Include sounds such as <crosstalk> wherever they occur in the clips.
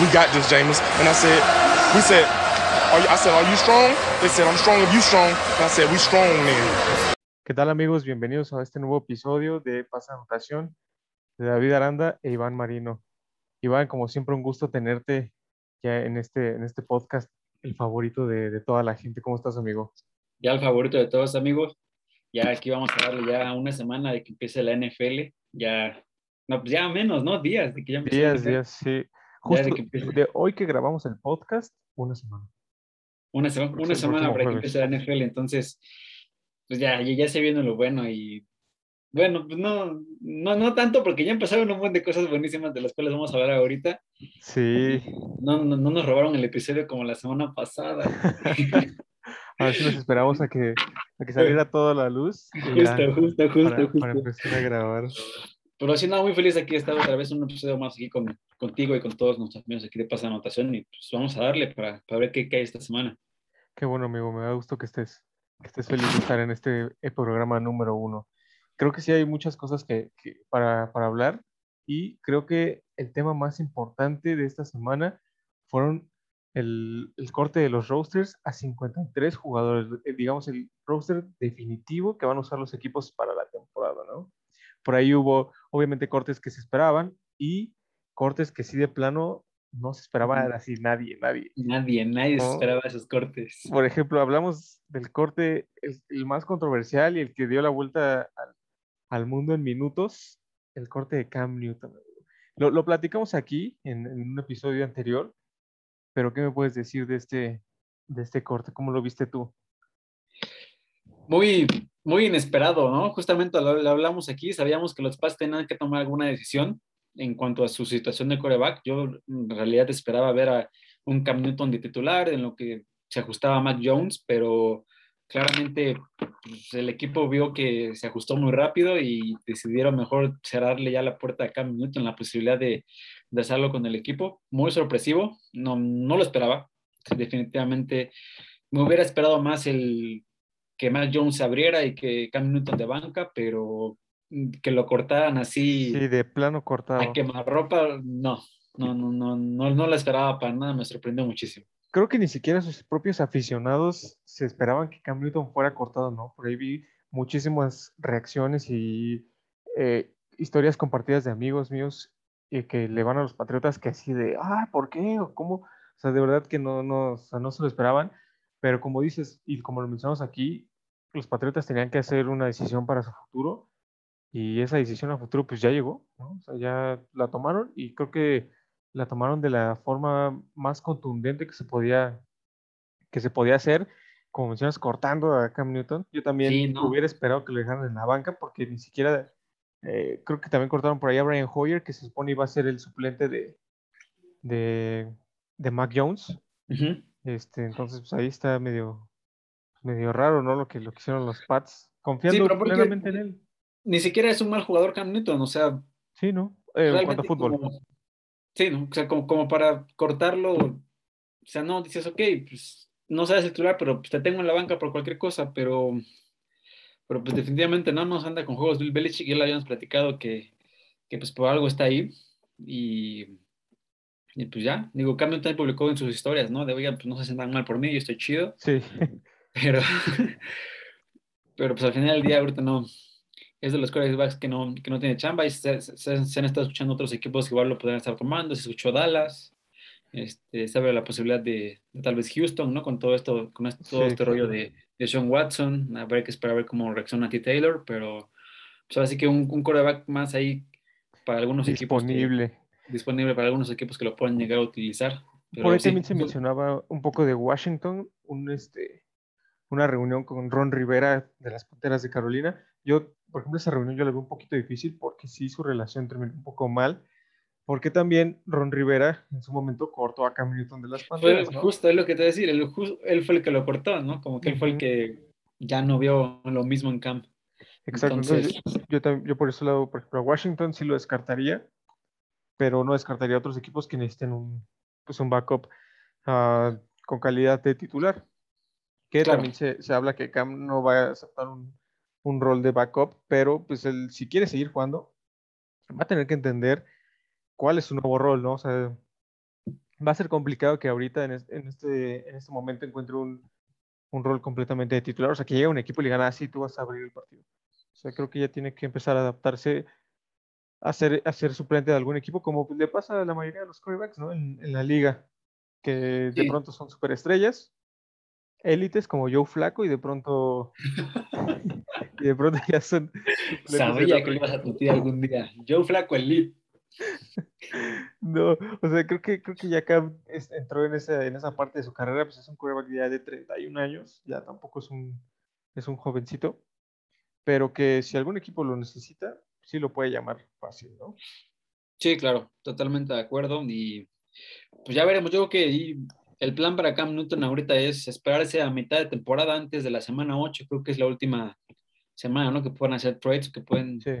we got this, James. And I said, we said, are you, I said, are you strong? They said, I'm strong if you strong. And I said, we strong then. ¿Qué tal amigos? Bienvenidos a este nuevo episodio de Pasa Anotación de David Aranda e Iván Marino. Iván, como siempre, un gusto tenerte ya en este, en este podcast, el favorito de, de toda la gente. ¿Cómo estás, amigo? Ya el favorito de todos, amigos. Ya aquí vamos a darle ya una semana de que empiece la NFL. Ya, no, pues ya menos, ¿no? Días de que ya empiece. Días, días, sí. Justo de, hoy que grabamos el podcast, una semana. Una, semana, una semana para que empiece la NFL, entonces, pues ya, ya se viene lo bueno y bueno, pues no, no, no tanto porque ya empezaron un montón de cosas buenísimas de las cuales vamos a hablar ahorita. Sí. No, no, no nos robaron el episodio como la semana pasada. a ver si nos esperamos a que, a que saliera <laughs> toda la luz. Justo, justo, justo, para, justo. Para empezar a grabar. Pero sí, no, muy feliz aquí de estar otra vez un episodio más aquí con, contigo y con todos nuestros amigos aquí de Pasa Anotación y pues vamos a darle para, para ver qué cae esta semana. Qué bueno, amigo, me da gusto que estés, que estés feliz de estar en este eh, programa número uno. Creo que sí hay muchas cosas que, que para, para hablar y creo que el tema más importante de esta semana fueron el, el, corte de los roasters a 53 jugadores, digamos el roster definitivo que van a usar los equipos para la temporada, ¿no? Por ahí hubo, obviamente, cortes que se esperaban y cortes que sí de plano no se esperaba así nadie, nadie. Nadie, nadie ¿no? se esperaba esos cortes. Por ejemplo, hablamos del corte, el, el más controversial y el que dio la vuelta al, al, mundo en minutos, el corte de Cam Newton. Lo, lo platicamos aquí en, en, un episodio anterior, pero ¿qué me puedes decir de este, de este corte? ¿Cómo lo viste tú? Muy, muy inesperado, ¿no? Justamente lo, lo, hablamos aquí, sabíamos que los Pats tenían que tomar alguna decisión en cuanto a su situación de coreback. Yo en realidad esperaba ver a un Cam Newton de titular, en lo que se ajustaba a Jones, pero claramente pues, el equipo vio que se ajustó muy rápido y decidieron mejor cerrarle ya la puerta a Cam Newton, la posibilidad de, de hacerlo con el equipo. Muy sorpresivo, no, no lo esperaba. Definitivamente me hubiera esperado más el que Mac Jones se abriera y que Cam Newton de banca, pero que lo cortaran así. Sí, de plano cortado. A quemarropa, no, no, no, no, no, no la esperaba para nada, me sorprendió muchísimo. Creo que ni siquiera sus propios aficionados se esperaban que Cam Newton fuera cortado, ¿no? Por ahí vi muchísimas reacciones y eh, historias compartidas de amigos míos eh, que le van a los Patriotas que así de, ah, ¿por qué? ¿O cómo? O sea, de verdad que no, no, o sea, no se lo esperaban, pero como dices, y como lo mencionamos aquí, los Patriotas tenían que hacer una decisión para su futuro y esa decisión a futuro pues ya llegó, ¿no? O sea, ya la tomaron y creo que la tomaron de la forma más contundente que se podía, que se podía hacer, como mencionas, cortando a Cam Newton. Yo también sí, ¿no? hubiera esperado que lo dejaran en la banca porque ni siquiera, eh, creo que también cortaron por ahí a Brian Hoyer, que se supone iba a ser el suplente de, de, de Mac Jones. Uh -huh. este, entonces, pues ahí está medio, medio raro, ¿no? Lo que, lo que hicieron los Pats, confiando sí, plenamente en él ni siquiera es un mal jugador Cam Newton, o sea. Sí, ¿no? Eh, en cuanto a fútbol. Como, sí, ¿no? O sea, como, como, para cortarlo, o sea, no, dices, ok, pues no sabes titular, pero pues, te tengo en la banca por cualquier cosa, pero, pero pues definitivamente no nos anda con juegos Bill Belichick, ya lo habíamos platicado que, que pues por algo está ahí, y, y pues ya, digo, Cam Newton publicó en sus historias, ¿no? De, oigan, pues no se sientan mal por mí, yo estoy chido. Sí. Pero, <laughs> pero pues al final del día ahorita no, es de los quarterbacks que no, que no tiene chamba y se, se, se, han estado escuchando otros equipos que igual lo podrían estar tomando, se escuchó Dallas, este, se abre la posibilidad de, de, tal vez Houston, ¿no? Con todo esto, con esto, todo sí, este rollo de, de Sean Watson, habrá que esperar a ver cómo reacciona T. Taylor, pero pues así que un, un quarterback más ahí para algunos disponible. equipos. Que, disponible para algunos equipos que lo puedan llegar a utilizar. Pero Por ahí sí, también se mencionaba un poco de Washington, un, este, una reunión con Ron Rivera de las Panteras de Carolina. Yo por ejemplo, esa reunión yo la veo un poquito difícil porque sí su relación terminó un poco mal, porque también Ron Rivera en su momento cortó a Cam Newton de las Panteras. ¿no? Justo es lo que te voy a decir, él, él, fue el que lo cortó, ¿no? Como que él fue el que ya no vio lo mismo en Cam. Exacto, entonces, entonces yo, yo, yo, por eso lado, por ejemplo, a Washington sí lo descartaría, pero no descartaría a otros equipos que necesiten un, pues un backup uh, con calidad de titular. Que claro. también se, se habla que Cam no va a aceptar un un rol de backup, pero pues él, si quiere seguir jugando, va a tener que entender cuál es su nuevo rol, ¿no? O sea, va a ser complicado que ahorita en, este, en este momento encuentre un, un, rol completamente de titular. O sea, que llegue un equipo y le gana así, tú vas a abrir el partido. O sea, creo que ya tiene que empezar a adaptarse a ser, a ser suplente de algún equipo, como le pasa a la mayoría de los quarterbacks, ¿no? En, en la liga, que de pronto son superestrellas, élites como Joe Flaco y de pronto <laughs> y de pronto ya son sabía que ibas a tutear algún día Joe Flaco elite no, o sea, creo que, creo que ya acá entró en esa, en esa parte de su carrera, pues es un quarterback ya de 31 años, ya tampoco es un, es un jovencito, pero que si algún equipo lo necesita, sí lo puede llamar fácil, ¿no? Sí, claro, totalmente de acuerdo. Y pues ya veremos, yo creo que el plan para Cam Newton ahorita es esperarse a mitad de temporada antes de la semana 8, creo que es la última semana, ¿no? Que pueden hacer trades, que pueden... Sí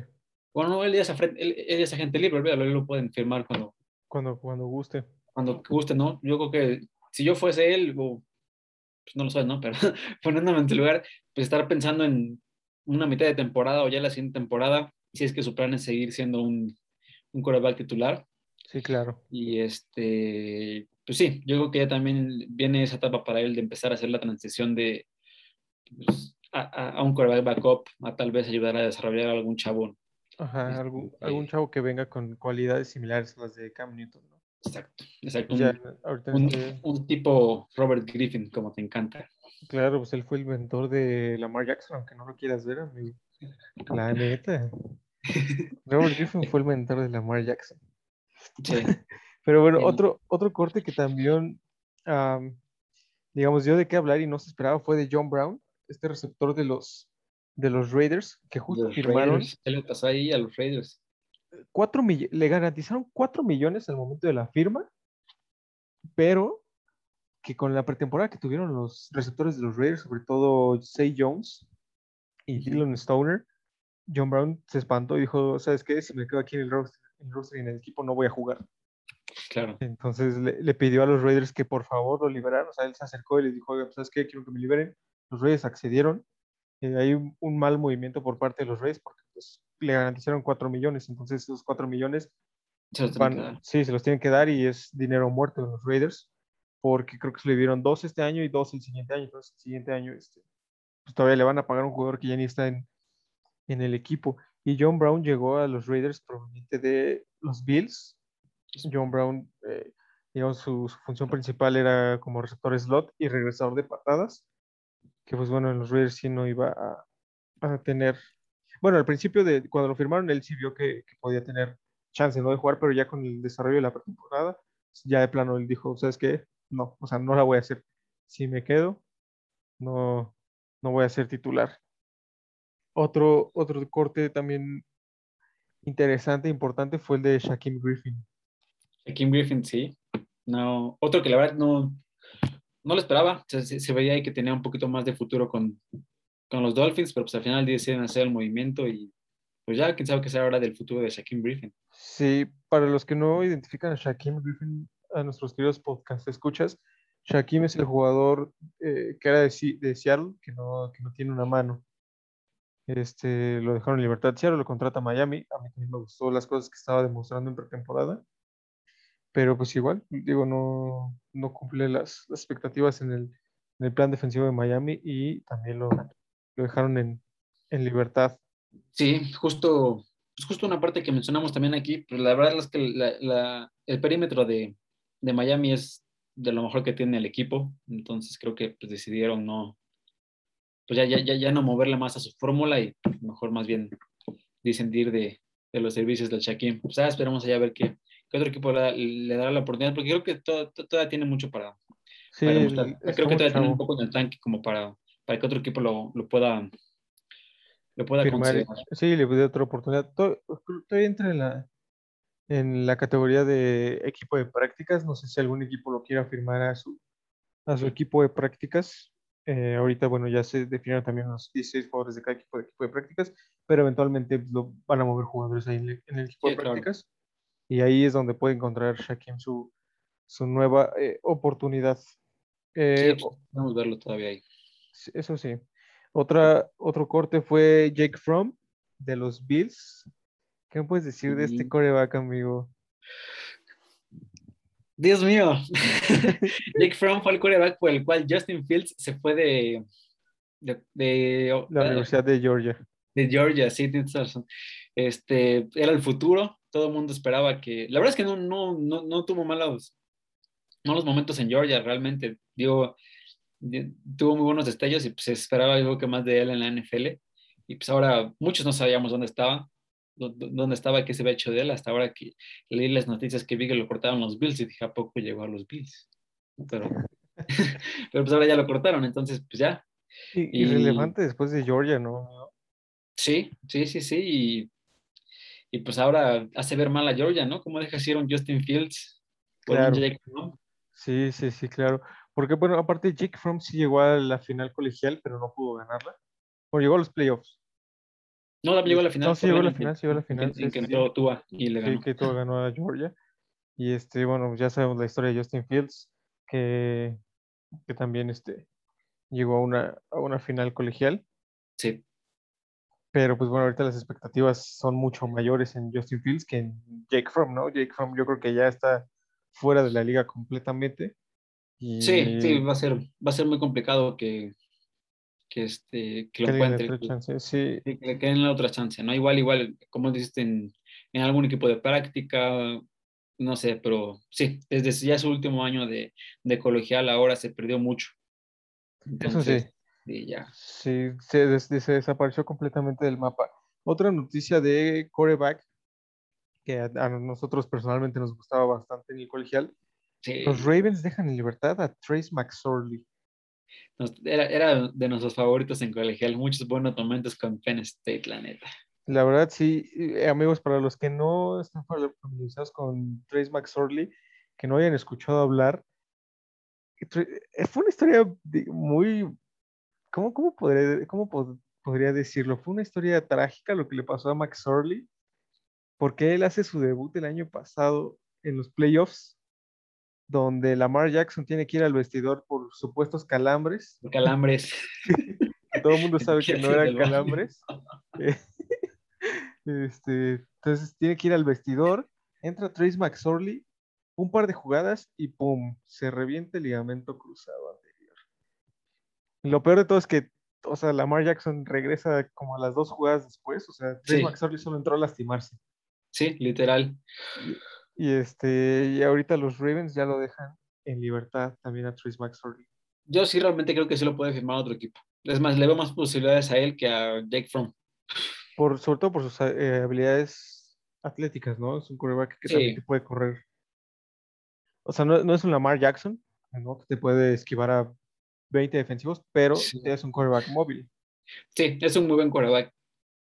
bueno, él es, él, es agente libre, él lo pueden firmar cuando, cuando, cuando guste. Cuando guste, ¿no? Yo creo que si yo fuese él, pues no lo sé, ¿no? <laughs> Pero poniéndome en tu lugar, pues estar pensando en una mitad de temporada o ya la siguiente temporada, si es que su plan es seguir siendo un, un coreback titular. Sí, claro. Y este, pues sí, yo creo que ya también viene esa etapa para él de empezar a hacer la transición de pues, a, a, un coreback backup, a tal vez ayudar a desarrollar algún chabón. Ajá, este, algún, algún eh chavo que venga con cualidades similares a las de Cam Newton, ¿no? Exacto, exacto. Un, este un, tipo Robert Griffin, como te encanta. Claro, pues él fue el mentor de Lamar Jackson, aunque no lo quieras ver, amigo. La neta. <laughs> Robert Griffin fue el mentor de Lamar Jackson. Sí. <laughs> Pero bueno, otro, otro corte que también, digamos, dio de qué hablar y no se esperaba fue de John Brown, este receptor de los de los Raiders, que justo firmaron. ¿Qué le pasó ahí a los Raiders? Cuatro le garantizaron 4 millones al momento de la firma, pero que con la pretemporada que tuvieron los receptores de los Raiders, sobre todo Say Jones y Dylan Stoner, John Brown se espantó y dijo, ¿sabes qué? Si me quedo aquí en el roster, en el, equipo no voy a jugar. Claro. Entonces le, pidió a los Raiders que por favor lo liberaran. O sea, él se acercó y les dijo, pues, ¿sabes qué? Quiero que me liberen. Los Raiders accedieron eh, hay un, mal movimiento por parte de los Reyes porque pues, le garantizaron 4 millones, entonces esos 4 millones se sí, se los tienen que dar y es dinero muerto de los Raiders porque creo que se le dieron dos este año y dos el siguiente año, entonces el siguiente año este, pues todavía le van a pagar a un jugador que ya ni está en, en el equipo. Y John Brown llegó a los Raiders proveniente de los Bills. John Brown, eh, digamos, su, su, función principal era como receptor slot y regresador de patadas que pues bueno, en los Raiders sí no iba a, tener, bueno, al principio de cuando lo firmaron, él sí vio que, podía tener chance ¿no? de jugar, pero ya con el desarrollo de la pretemporada, ya de plano él dijo, ¿sabes qué? No, o sea, no la voy a hacer. Si me quedo, no, no voy a ser titular. Otro, otro corte también interesante, importante, fue el de Shaquem Griffin. Shaquem Griffin, sí. No, otro que la verdad no, no lo esperaba. Se, veía ahí que tenía un poquito más de futuro con, con los Dolphins, pero pues al final deciden hacer el movimiento y pues ya quién sabe qué será ahora del futuro de Shaquem Griffin. Sí, para los que no identifican a Shaquem Griffin, a nuestros queridos podcast escuchas, Shaquem es el jugador eh, que era de, de, Seattle, que no, que no tiene una mano. Este, lo dejaron en libertad Seattle, lo contrata Miami. A mí también me gustó las cosas que estaba demostrando en pretemporada pero pues igual, digo, no, no cumple las, expectativas en el, en el, plan defensivo de Miami y también lo, lo dejaron en, en, libertad. Sí, justo, pues justo una parte que mencionamos también aquí, pero la verdad es que la, la, el perímetro de, de, Miami es de lo mejor que tiene el equipo, entonces creo que pues, decidieron no, pues ya, ya, ya, no moverle más a su fórmula y mejor más bien disentir de, de los servicios del Shaquem. Pues ya esperamos allá a ver qué, que otro equipo le, dará la oportunidad, porque creo que todavía tiene mucho para, sí, Creo que todavía tiene un poco en el tanque como para, para que otro equipo lo, lo pueda lo pueda conseguir. Sí, le puede otra oportunidad. Todavía entra en la, en la categoría de equipo de prácticas. No sé si algún equipo lo quiera firmar a su, a su equipo de prácticas. Eh, ahorita, bueno, ya se definieron también los 16 jugadores de cada equipo de, equipo de prácticas, pero eventualmente lo van a mover jugadores ahí en el, equipo de prácticas. Y ahí es donde puede encontrar Shaquem su, su nueva eh, oportunidad. Eh, podemos verlo todavía ahí. Eso sí. Otra, otro corte fue Jake Fromm de los Bills. ¿Qué me puedes decir de este coreback, amigo? Dios mío. <laughs> Jake Fromm fue el quarterback por el cual Justin Fields se fue de. de, de La Universidad de Georgia. De Georgia, sí, tienes razón. Este, era el futuro. Todo el mundo esperaba que. La verdad es que no, no, no, no tuvo malos, malos momentos en Georgia, realmente. Dio, tuvo muy buenos destellos y pues, se esperaba algo que más de él en la NFL. Y pues ahora muchos no sabíamos dónde estaba dónde estaba, qué se había hecho de él, hasta ahora que leí las noticias que vi que lo cortaron los Bills y dije, ¿a poco llegó a los Bills? Pero, <laughs> pero pues ahora ya lo cortaron, entonces pues ya. Y, relevante después de Georgia, ¿no? Sí, sí, sí, sí, y, y, pues ahora hace ver mal a Georgia, ¿no? ¿Cómo deja ir un Justin Fields claro. Sí, sí, sí, claro. Porque bueno, aparte Jake Fromm sí llegó a la final colegial, pero no pudo ganarla. O llegó a los playoffs. No, llegó a la final. No, sí llegó a la final, sí llegó a la final. En, que entró Tua y le ganó. Sí, que Tua ganó a Georgia. Y este, bueno, ya sabemos la historia de Justin Fields, que, que también este, llegó a una, a una final colegial. Sí. Pero pues bueno, ahorita las expectativas son mucho mayores en Justin Fields que en Jake Fromm, ¿no? Jake Fromm yo creo que ya está fuera de la liga completamente. Y... Sí, sí, va a ser, va a ser muy complicado que, que, este, que lo encuentre. sí. Que le queden la otra chance, ¿no? Igual, igual, como dices, en, en, algún equipo de práctica, no sé, pero sí, desde ya su último año de, de colegial ahora se perdió mucho. Entonces, Eso sí. ya. Sí, se, se, desapareció completamente del mapa. Otra noticia de coreback que a, nosotros personalmente nos gustaba bastante en el colegial. Los Ravens dejan en libertad a Trace McSorley era, era, de nuestros favoritos en colegial, muchos buenos momentos con Penn State, la neta. La verdad, sí, eh, amigos, para los que no están familiarizados con Trace McSorley, que no hayan escuchado hablar, eh, fue una historia muy, ¿cómo, cómo, podría, cómo podría decirlo? Fue una historia trágica lo que le pasó a McSorley, porque él hace su debut el año pasado en los playoffs donde Lamar Jackson tiene que ir al vestidor por supuestos calambres. Calambres. <laughs> Todo el mundo sabe que no eran calambres. <laughs> este, entonces tiene que ir al vestidor, entra Trace McSorley, un par de jugadas y ¡pum! Se revienta el ligamento cruzado anterior. Lo peor de todo es que, o sea, Lamar Jackson regresa como a las dos jugadas después, o sea, Trace McSorley solo entró a lastimarse. Sí, literal. Y este, y ahorita los Ravens ya lo dejan en libertad también a Trace McSorley. Yo sí realmente creo que sí lo puede firmar otro equipo. Es más, le veo más posibilidades a él que a Jake Fromm. Por, sobre todo por sus eh, habilidades atléticas, ¿no? Es un quarterback que también te puede correr. O sea, no, no, es un Lamar Jackson, ¿no? Que te puede esquivar a 20 defensivos, pero es un quarterback móvil. Sí, es un muy buen quarterback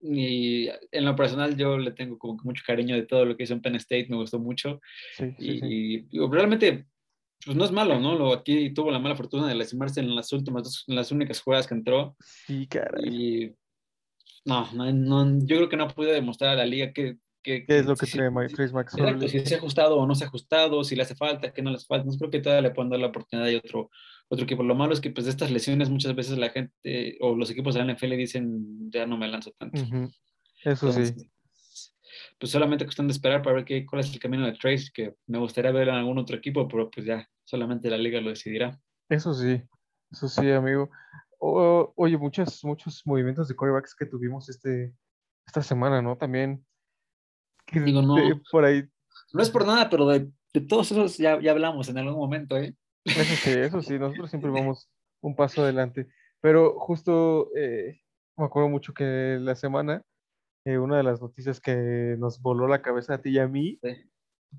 y en lo personal yo le tengo como que mucho cariño de todo lo que hizo en Penn State, me gustó mucho. y, realmente, pues no es malo, ¿no? Lo, aquí tuvo la mala fortuna de lastimarse en las últimas en las únicas jugadas que entró. Sí, caray. Y no, no, yo creo que no ha podido demostrar a la liga que... ¿Qué es lo que trae Trace Exacto, si se ha ajustado o no se ha ajustado, si le hace falta, que no le hace falta. No creo que todavía le puedan dar la oportunidad de otro, otro equipo. Lo malo es que pues de estas lesiones muchas veces la gente o los equipos de la NFL dicen ya no me lanzo tanto. Eso sí. Pues solamente cuestión de esperar para ver qué, cuál es el camino de Trace, que me gustaría ver en algún otro equipo, pero pues ya solamente la liga lo decidirá. Eso sí, eso sí, amigo. oye, muchos, muchos movimientos de corebacks que tuvimos este, esta semana, ¿no? También. Digo, no, por ahí. No es por nada, pero de, de todos esos ya, ya hablamos en algún momento, ¿eh? Eso sí, eso sí, nosotros siempre vamos un paso adelante. Pero justo eh, me acuerdo mucho que la semana, eh, una de las noticias que nos voló la cabeza a ti y a mí,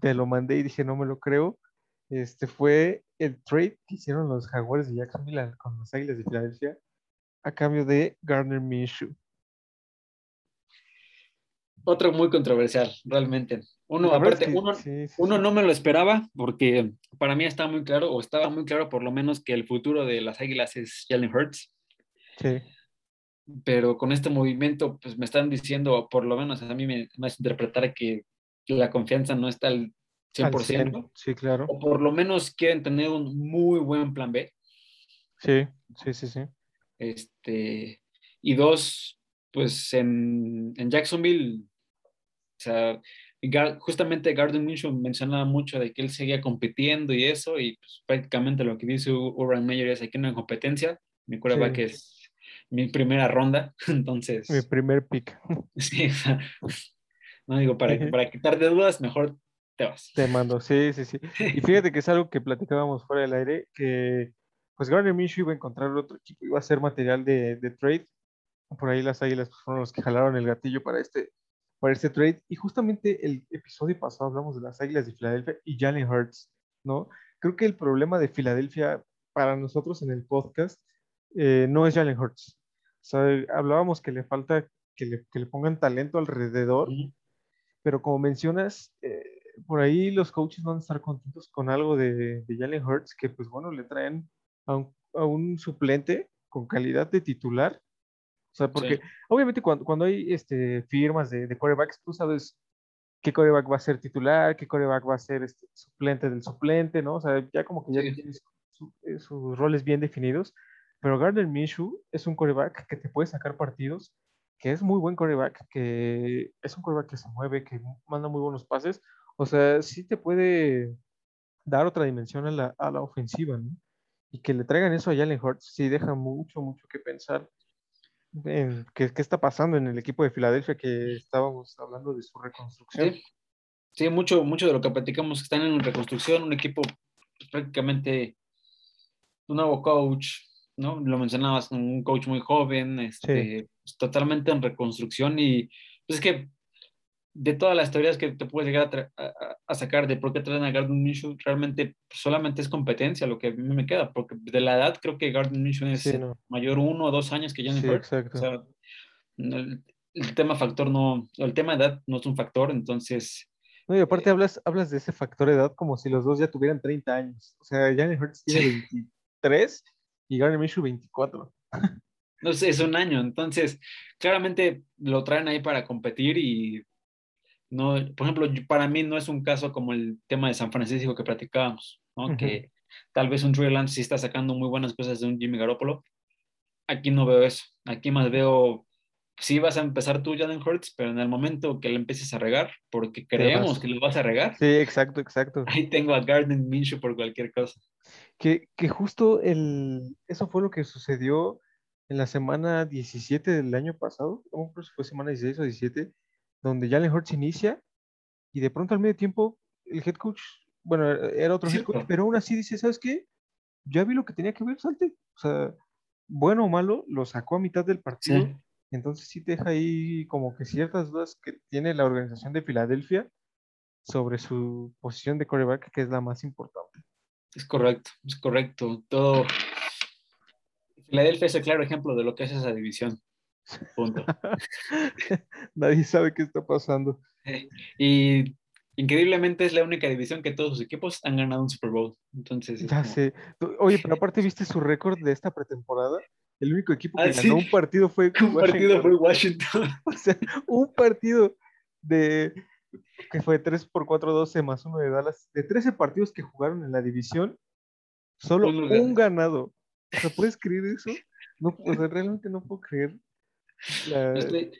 te lo mandé y dije, no me lo creo, este fue el trade que hicieron los Jaguares de Jacksonville con los Águilas de Filadelfia a cambio de Gardner Minshew. Otro muy controversial, realmente. Uno, aparte, uno, no me lo esperaba porque para mí estaba muy claro, o estaba muy claro por lo menos que el futuro de las Águilas es Jalen Hurts. Sí. Pero con este movimiento, pues me están diciendo, por lo menos a mí me, me hace interpretar que la confianza no está al 100%. sí, claro. O por lo menos quieren tener un muy buen plan B. Sí, sí, sí, sí. Este, y dos, pues en, en Jacksonville, sea, justamente Garden Minshew mencionaba mucho de que él seguía compitiendo y eso, y pues, prácticamente lo que dice Urban Meyer es aquí no hay competencia, mi quarterback que es mi primera ronda, <laughs> entonces... Mi primer pick. <laughs> Sí, no digo, para, para quitar de dudas, mejor te vas. Te mando, sí, sí, sí. Y <laughs> fíjate que es algo que platicábamos fuera del aire, que pues Garden Minshew iba a encontrar otro equipo, iba a ser material de, de trade. Por ahí las águilas fueron los que jalaron el gatillo para este, para este trade. Y justamente el episodio pasado hablamos de las Águilas de Filadelfia y Jalen Hurts, ¿no? Creo que el problema de Filadelfia para nosotros en el podcast eh, no es Jalen Hurts. O sea, hablábamos que le falta que le, que le pongan talento alrededor, pero como mencionas, eh, por ahí los coaches van a estar contentos con algo de, de Jalen Hurts, que pues bueno, le traen a un, a un suplente con calidad de titular o sea, porque obviamente cuando, cuando hay este, firmas de, de corebacks, tú sabes qué coreback va a ser titular, qué coreback va a ser este, suplente del suplente, ¿no? O sea, ya como que ya tienes eh, sus roles bien definidos. Pero Gardner Minshew es un coreback que te puede sacar partidos, que es muy buen coreback, que es un coreback que se mueve, que manda muy buenos pases. O sea, sí te puede dar otra dimensión a la, a la ofensiva, ¿no? Y que le traigan eso a Jalen Hurts, sí deja mucho, mucho que pensar. ¿Qué, está pasando en el equipo de Filadelfia que estábamos hablando de su reconstrucción? Sí, mucho, mucho de lo que platicamos están en reconstrucción, un equipo pues, prácticamente un nuevo coach, ¿no? Lo mencionabas, un coach muy joven, este, totalmente en reconstrucción y pues es que de todas las teorías que te puedes llegar a, sacar de por qué traen a Gardner Minshew, realmente solamente es competencia lo que a mí me queda, porque de la edad creo que Gardner Minshew es mayor uno o dos años que Jalen sí, Exacto. O sea, el, tema factor no, el tema edad no es un factor, entonces... No, y aparte eh, hablas, hablas de ese factor edad como si los dos ya tuvieran 30 años. O sea, Jalen Hurts tiene 23 y Gardner Minshew 24. No sé, es un año, entonces claramente lo traen ahí para competir y no, por ejemplo, para mí no es un caso como el tema de San Francisco que platicábamos, ¿no? que tal vez un Trey Lance sí está sacando muy buenas cosas de un Jimmy Garoppolo. Aquí no veo eso. Aquí más veo, sí vas a empezar tú, Jalen Hurts, pero en el momento que le empieces a regar, porque creemos que lo vas a regar. Sí, exacto, exacto. Ahí tengo a Garden Minshew por cualquier cosa. Que, que justo el, eso fue lo que sucedió en la semana 17 del año pasado, ¿cómo fue semana 16 o 17? Donde Jalen Hurts inicia y de pronto al medio tiempo el head coach, bueno, era otro head coach, pero aún así dice, ¿sabes qué? Ya vi lo que tenía que ver, salte. O sea, bueno o malo, lo sacó a mitad del partido. Entonces sí deja ahí como que ciertas dudas que tiene la organización de Filadelfia sobre su posición de coreback, que es la más importante. Es correcto, es correcto. Todo. Filadelfia es el claro ejemplo de lo que es esa división. Punto. <laughs> Nadie sabe qué está pasando. Y increíblemente es la única división que todos sus equipos han ganado un Super Bowl. Entonces, ya sé. Oye, pero <laughs> aparte viste su récord de esta pretemporada. El único equipo que ah, ganó un partido fue <laughs> un partido fue Washington. o sea, un partido de que fue 3 por 4 12 más uno de Dallas. De 13 partidos que jugaron en la división, solo un, ganado. O sea, ¿puedes creer eso? No, o sea, realmente no puedo creer <laughs> e,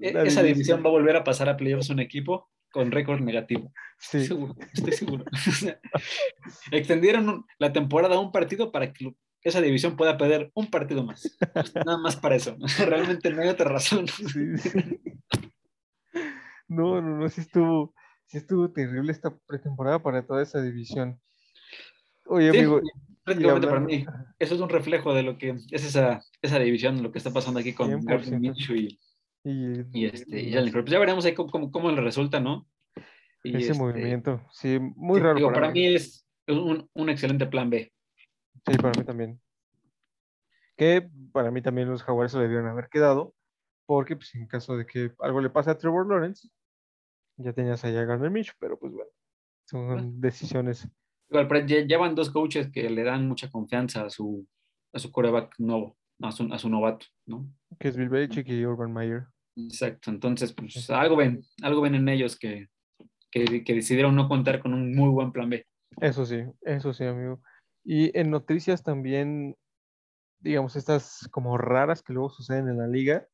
esa división. va a volver a pasar a playoffs un equipo con récord negativo. Estoy seguro, estoy seguro. <laughs> Extendieron la temporada a un partido para que esa división pueda perder un partido más. Nada más para eso. <laughs> Realmente no hay otra razón. No, no, no, sí estuvo, sí estuvo terrible esta pretemporada para toda esa división. Oye, amigo, prácticamente para mí, eso es un reflejo de lo que es esa, esa división, lo que está pasando aquí con Garden Minshew y, y, este, y Jalen Pues ya veremos ahí cómo, cómo, le resulta, ¿no? ese este, movimiento, sí, muy raro. Digo, para, mí. es un, un, excelente plan B. Sí, para mí también. Que para mí también los jaguares se le debieron haber quedado, porque pues, en caso de que algo le pase a Trevor Lawrence, ya tenías allá a Gardner Minshew, pero pues bueno, son decisiones llevan dos coaches que le dan mucha confianza a su, a su coreback nuevo, a su, a su novato, ¿no? Que es Bill Belichick y Urban Meyer. Exacto, entonces, pues algo ven, algo ven en ellos que, que, que, decidieron no contar con un muy buen plan B. Eso sí, eso sí, amigo. Y en noticias también, digamos, estas como raras que luego suceden en la liga,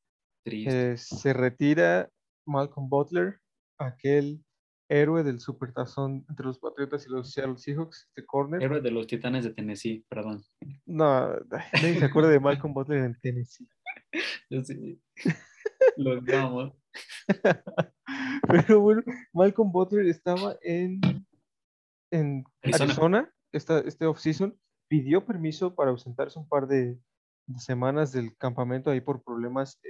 eh, se retira Malcolm Butler, aquel héroe del supertazón entre los Patriotas y los Seattle Seahawks, este corner. Héroe de los Titanes de Tennessee, perdón. No, nadie se acuerda de Malcolm Butler en Tennessee. <laughs> Yo sí. Lo amo. <laughs> Pero bueno, Malcolm Butler estaba en, en Arizona. Arizona, esta, este off-season, pidió permiso para ausentarse un par de, de semanas del campamento ahí por problemas eh,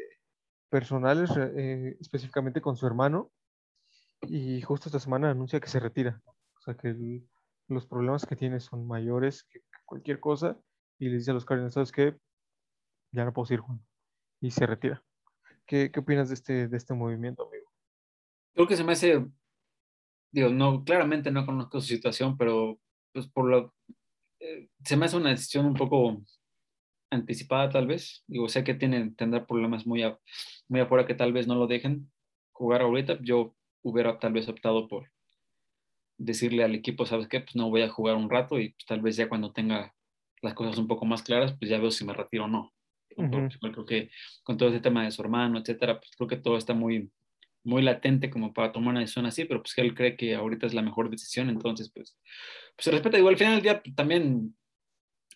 personales, eh, específicamente con su hermano. Y justo esta semana anuncia que se retira. O sea que los problemas que tiene son mayores que que cualquier cosa. Y le dice a los Cardinals, ¿sabes qué? Ya no puedo seguir jugando. Y se retira. ¿Qué, qué opinas de este, de este movimiento, amigo? Creo que se me hace, digo, no, claramente no conozco su situación, pero pues por lo, eh, se me hace una decisión un poco anticipada tal vez. Digo, sé que tiene, tendrá problemas muy, a- muy afuera que tal vez no lo dejen jugar ahorita. Yo hubiera tal vez optado por decirle al equipo, ¿sabes qué? Pues no voy a jugar un rato y pues, tal vez ya cuando tenga las cosas un poco más claras, pues ya veo si me retiro o no. Porque igual creo que con todo ese tema de su hermano, etcétera, pues creo que todo está muy, muy latente como para tomar una decisión así, pero pues que él cree que ahorita es la mejor decisión, entonces pues, pues se respeta. Igual al final del día pues, también,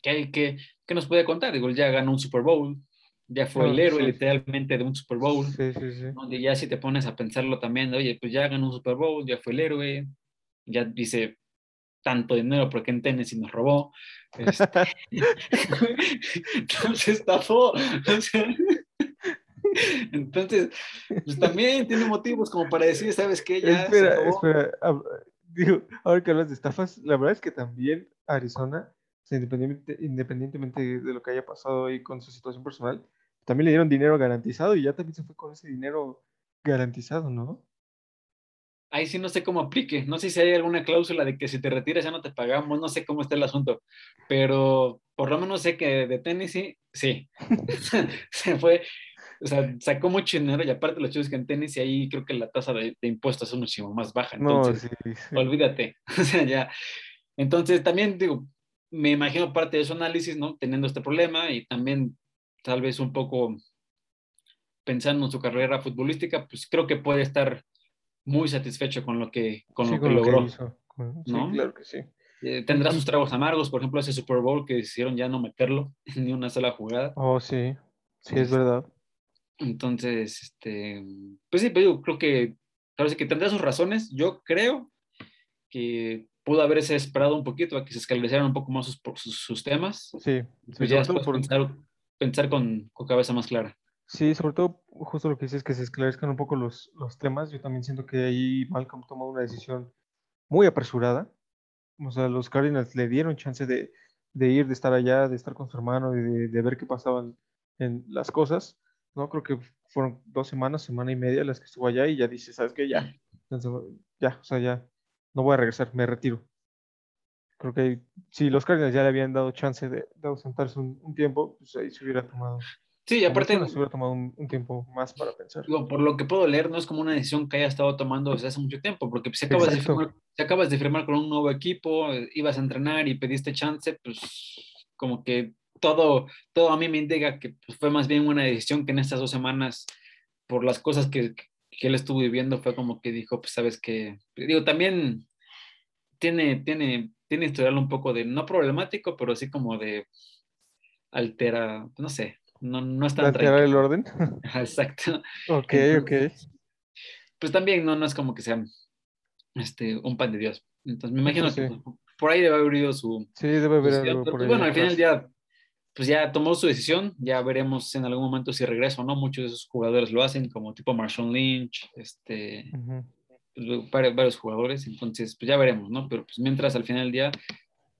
¿qué, que qué nos puede contar? Igual ya ganó un Super Bowl, ya fue Ah, el héroe sí. literalmente de un Super Bowl, Sí, sí, sí. donde ya si te pones a pensarlo también, oye, pues ya ganó un Super Bowl, ya fue el héroe, ya dice tanto dinero porque en Tennessee nos robó. Este, <laughs> <laughs> entonces estafó. o sea, <laughs> entonces, pues también tiene motivos como para decir, ¿sabes qué? Ya espera, espera. hab- Digo, ahora que hablas de estafas, la verdad es que también Arizona, independientemente, independientemente de lo que haya pasado ahí con su situación personal, también le dieron dinero garantizado y ya también se fue con ese dinero garantizado, ¿no? Ahí sí no sé cómo aplique. No sé si hay alguna cláusula de que si te retiras ya no te pagamos. No sé cómo está el asunto. Pero por lo menos sé que de Tennessee, sí. <laughs> se fue. O sea, sacó mucho dinero y aparte los chicos que en Tennessee ahí creo que la tasa de, de impuestos es muchísimo más baja. No, Entonces, sí, sí. olvídate. <laughs> O sea, ya. Entonces, también digo, me imagino parte de su análisis, ¿no? Teniendo este problema y también tal vez un poco pensando en su carrera futbolística, pues creo que puede estar muy satisfecho con lo que, con Sí, lo que logró. hizo. Sí, ¿no? claro que sí. Eh, tendrá sus tragos amargos, por ejemplo, ese Super Bowl que decidieron ya no meterlo <laughs> ni una sola jugada. Oh, sí, sí, es Este, verdad. Entonces, este, pues sí, pero yo creo que, parece que tendrá sus razones. Yo creo que pudo haberse esperado un poquito a que se esclarecieran un poco más sus, sus, sus temas. Sí, sí, Pues ya por- pensar, pensar con, con cabeza más clara. Sí, sobre todo justo lo que dices, que se esclarezcan un poco los, los temas. Yo también siento que ahí Malcolm tomó una decisión muy apresurada. O sea, los Cardinals le dieron chance de, de ir, de estar allá, de estar con su hermano, y de, de ver qué pasaban en las cosas. No, creo que fueron dos semanas, semana y media las que estuvo allá y ya dice, ¿sabes qué? Ya, entonces, ya, o sea, ya, no voy a regresar, me retiro. Creo que si los Cardinals ya le habían dado chance de, de ausentarse un, un tiempo, pues ahí se hubiera tomado. Sí, y aparte, se hubiera tomado un, un tiempo más para pensar. digo, por lo que puedo leer, no es como una decisión que haya estado tomando desde hace mucho tiempo, porque si acabas, de firmar, si acabas de firmar con un nuevo equipo, ibas a entrenar y pediste chance, pues como que todo, todo a mí me indica que pues, fue más bien una decisión que en estas dos semanas, por las cosas que, que él estuvo viviendo, fue como que dijo, pues sabes que, digo, también tiene, tiene, tiene historial un poco de, no problemático, pero sí como de altera, no sé, no, no es tan ¿Plantear el orden? Exacto. ok, <laughs> ok. Entonces, Pues también no, no es como que sea este, un pan de Dios. Entonces me imagino que pues, por ahí debe haber ido su Sí, debe haber decisión, algo pero, por pues, ahí bueno, al final día, pues ya tomó su decisión, ya veremos en algún momento si regresa o no. Muchos de esos jugadores lo hacen, como tipo Marshawn Lynch, este, vari- varios jugadores, entonces pues ya veremos, ¿no? Pero pues mientras al final del día,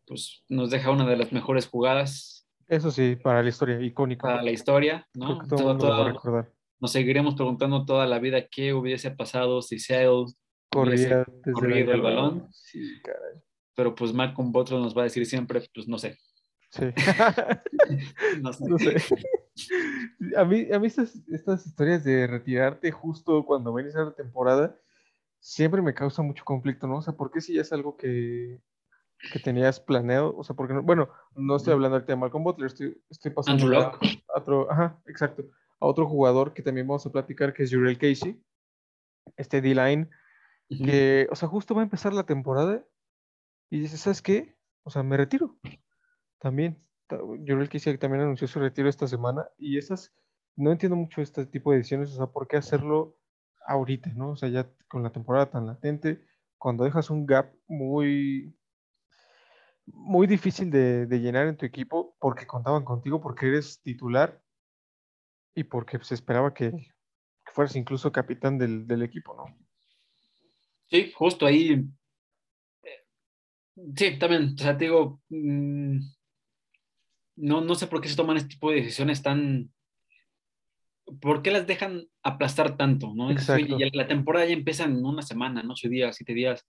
pues nos deja una de las mejores jugadas Eso sí, para la historia, icónico. para la historia, ¿no? todo a toda- recordar. nos seguiremos preguntando toda la vida qué hubiese pasado si Seattle Corría corrido el balón. Sí, caray. pero pues Malcolm Butler nos va a decir siempre, pues no sé, Sí. <laughs> <laughs> no sé. no sé. A mí, a mí estas, estas historias de retirarte justo cuando va a la temporada siempre me causa mucho conflicto, ¿no? O sea, ¿por qué si ya es algo que, que tenías planeado? O sea, porque no, bueno, no estoy hablando ahorita de Malcolm Butler, estoy, estoy pasando a otro, ajá, exacto, a otro jugador que también vamos a platicar, que es Jurel Casey, este D-line que, o sea, justo va a empezar la temporada y dice, ¿sabes qué? O sea, me retiro. También. Jurel Kisek también anunció su retiro esta semana y esas, no entiendo mucho este tipo de decisiones, o sea, ¿por qué hacerlo ahorita, no? O sea, ya con la temporada tan latente, cuando dejas un gap muy, muy difícil de, llenar en tu equipo porque contaban contigo, porque eres titular y porque se esperaba que, fueras incluso capitán del, equipo, ¿no? Sí, justo ahí. Eh, sí, también, o sea, te digo, mm, no, no sé por qué se toman este tipo de decisiones tan... ¿Por qué las dejan aplastar tanto? ¿no? la temporada ya empieza en una semana, ¿no? ocho días, siete días.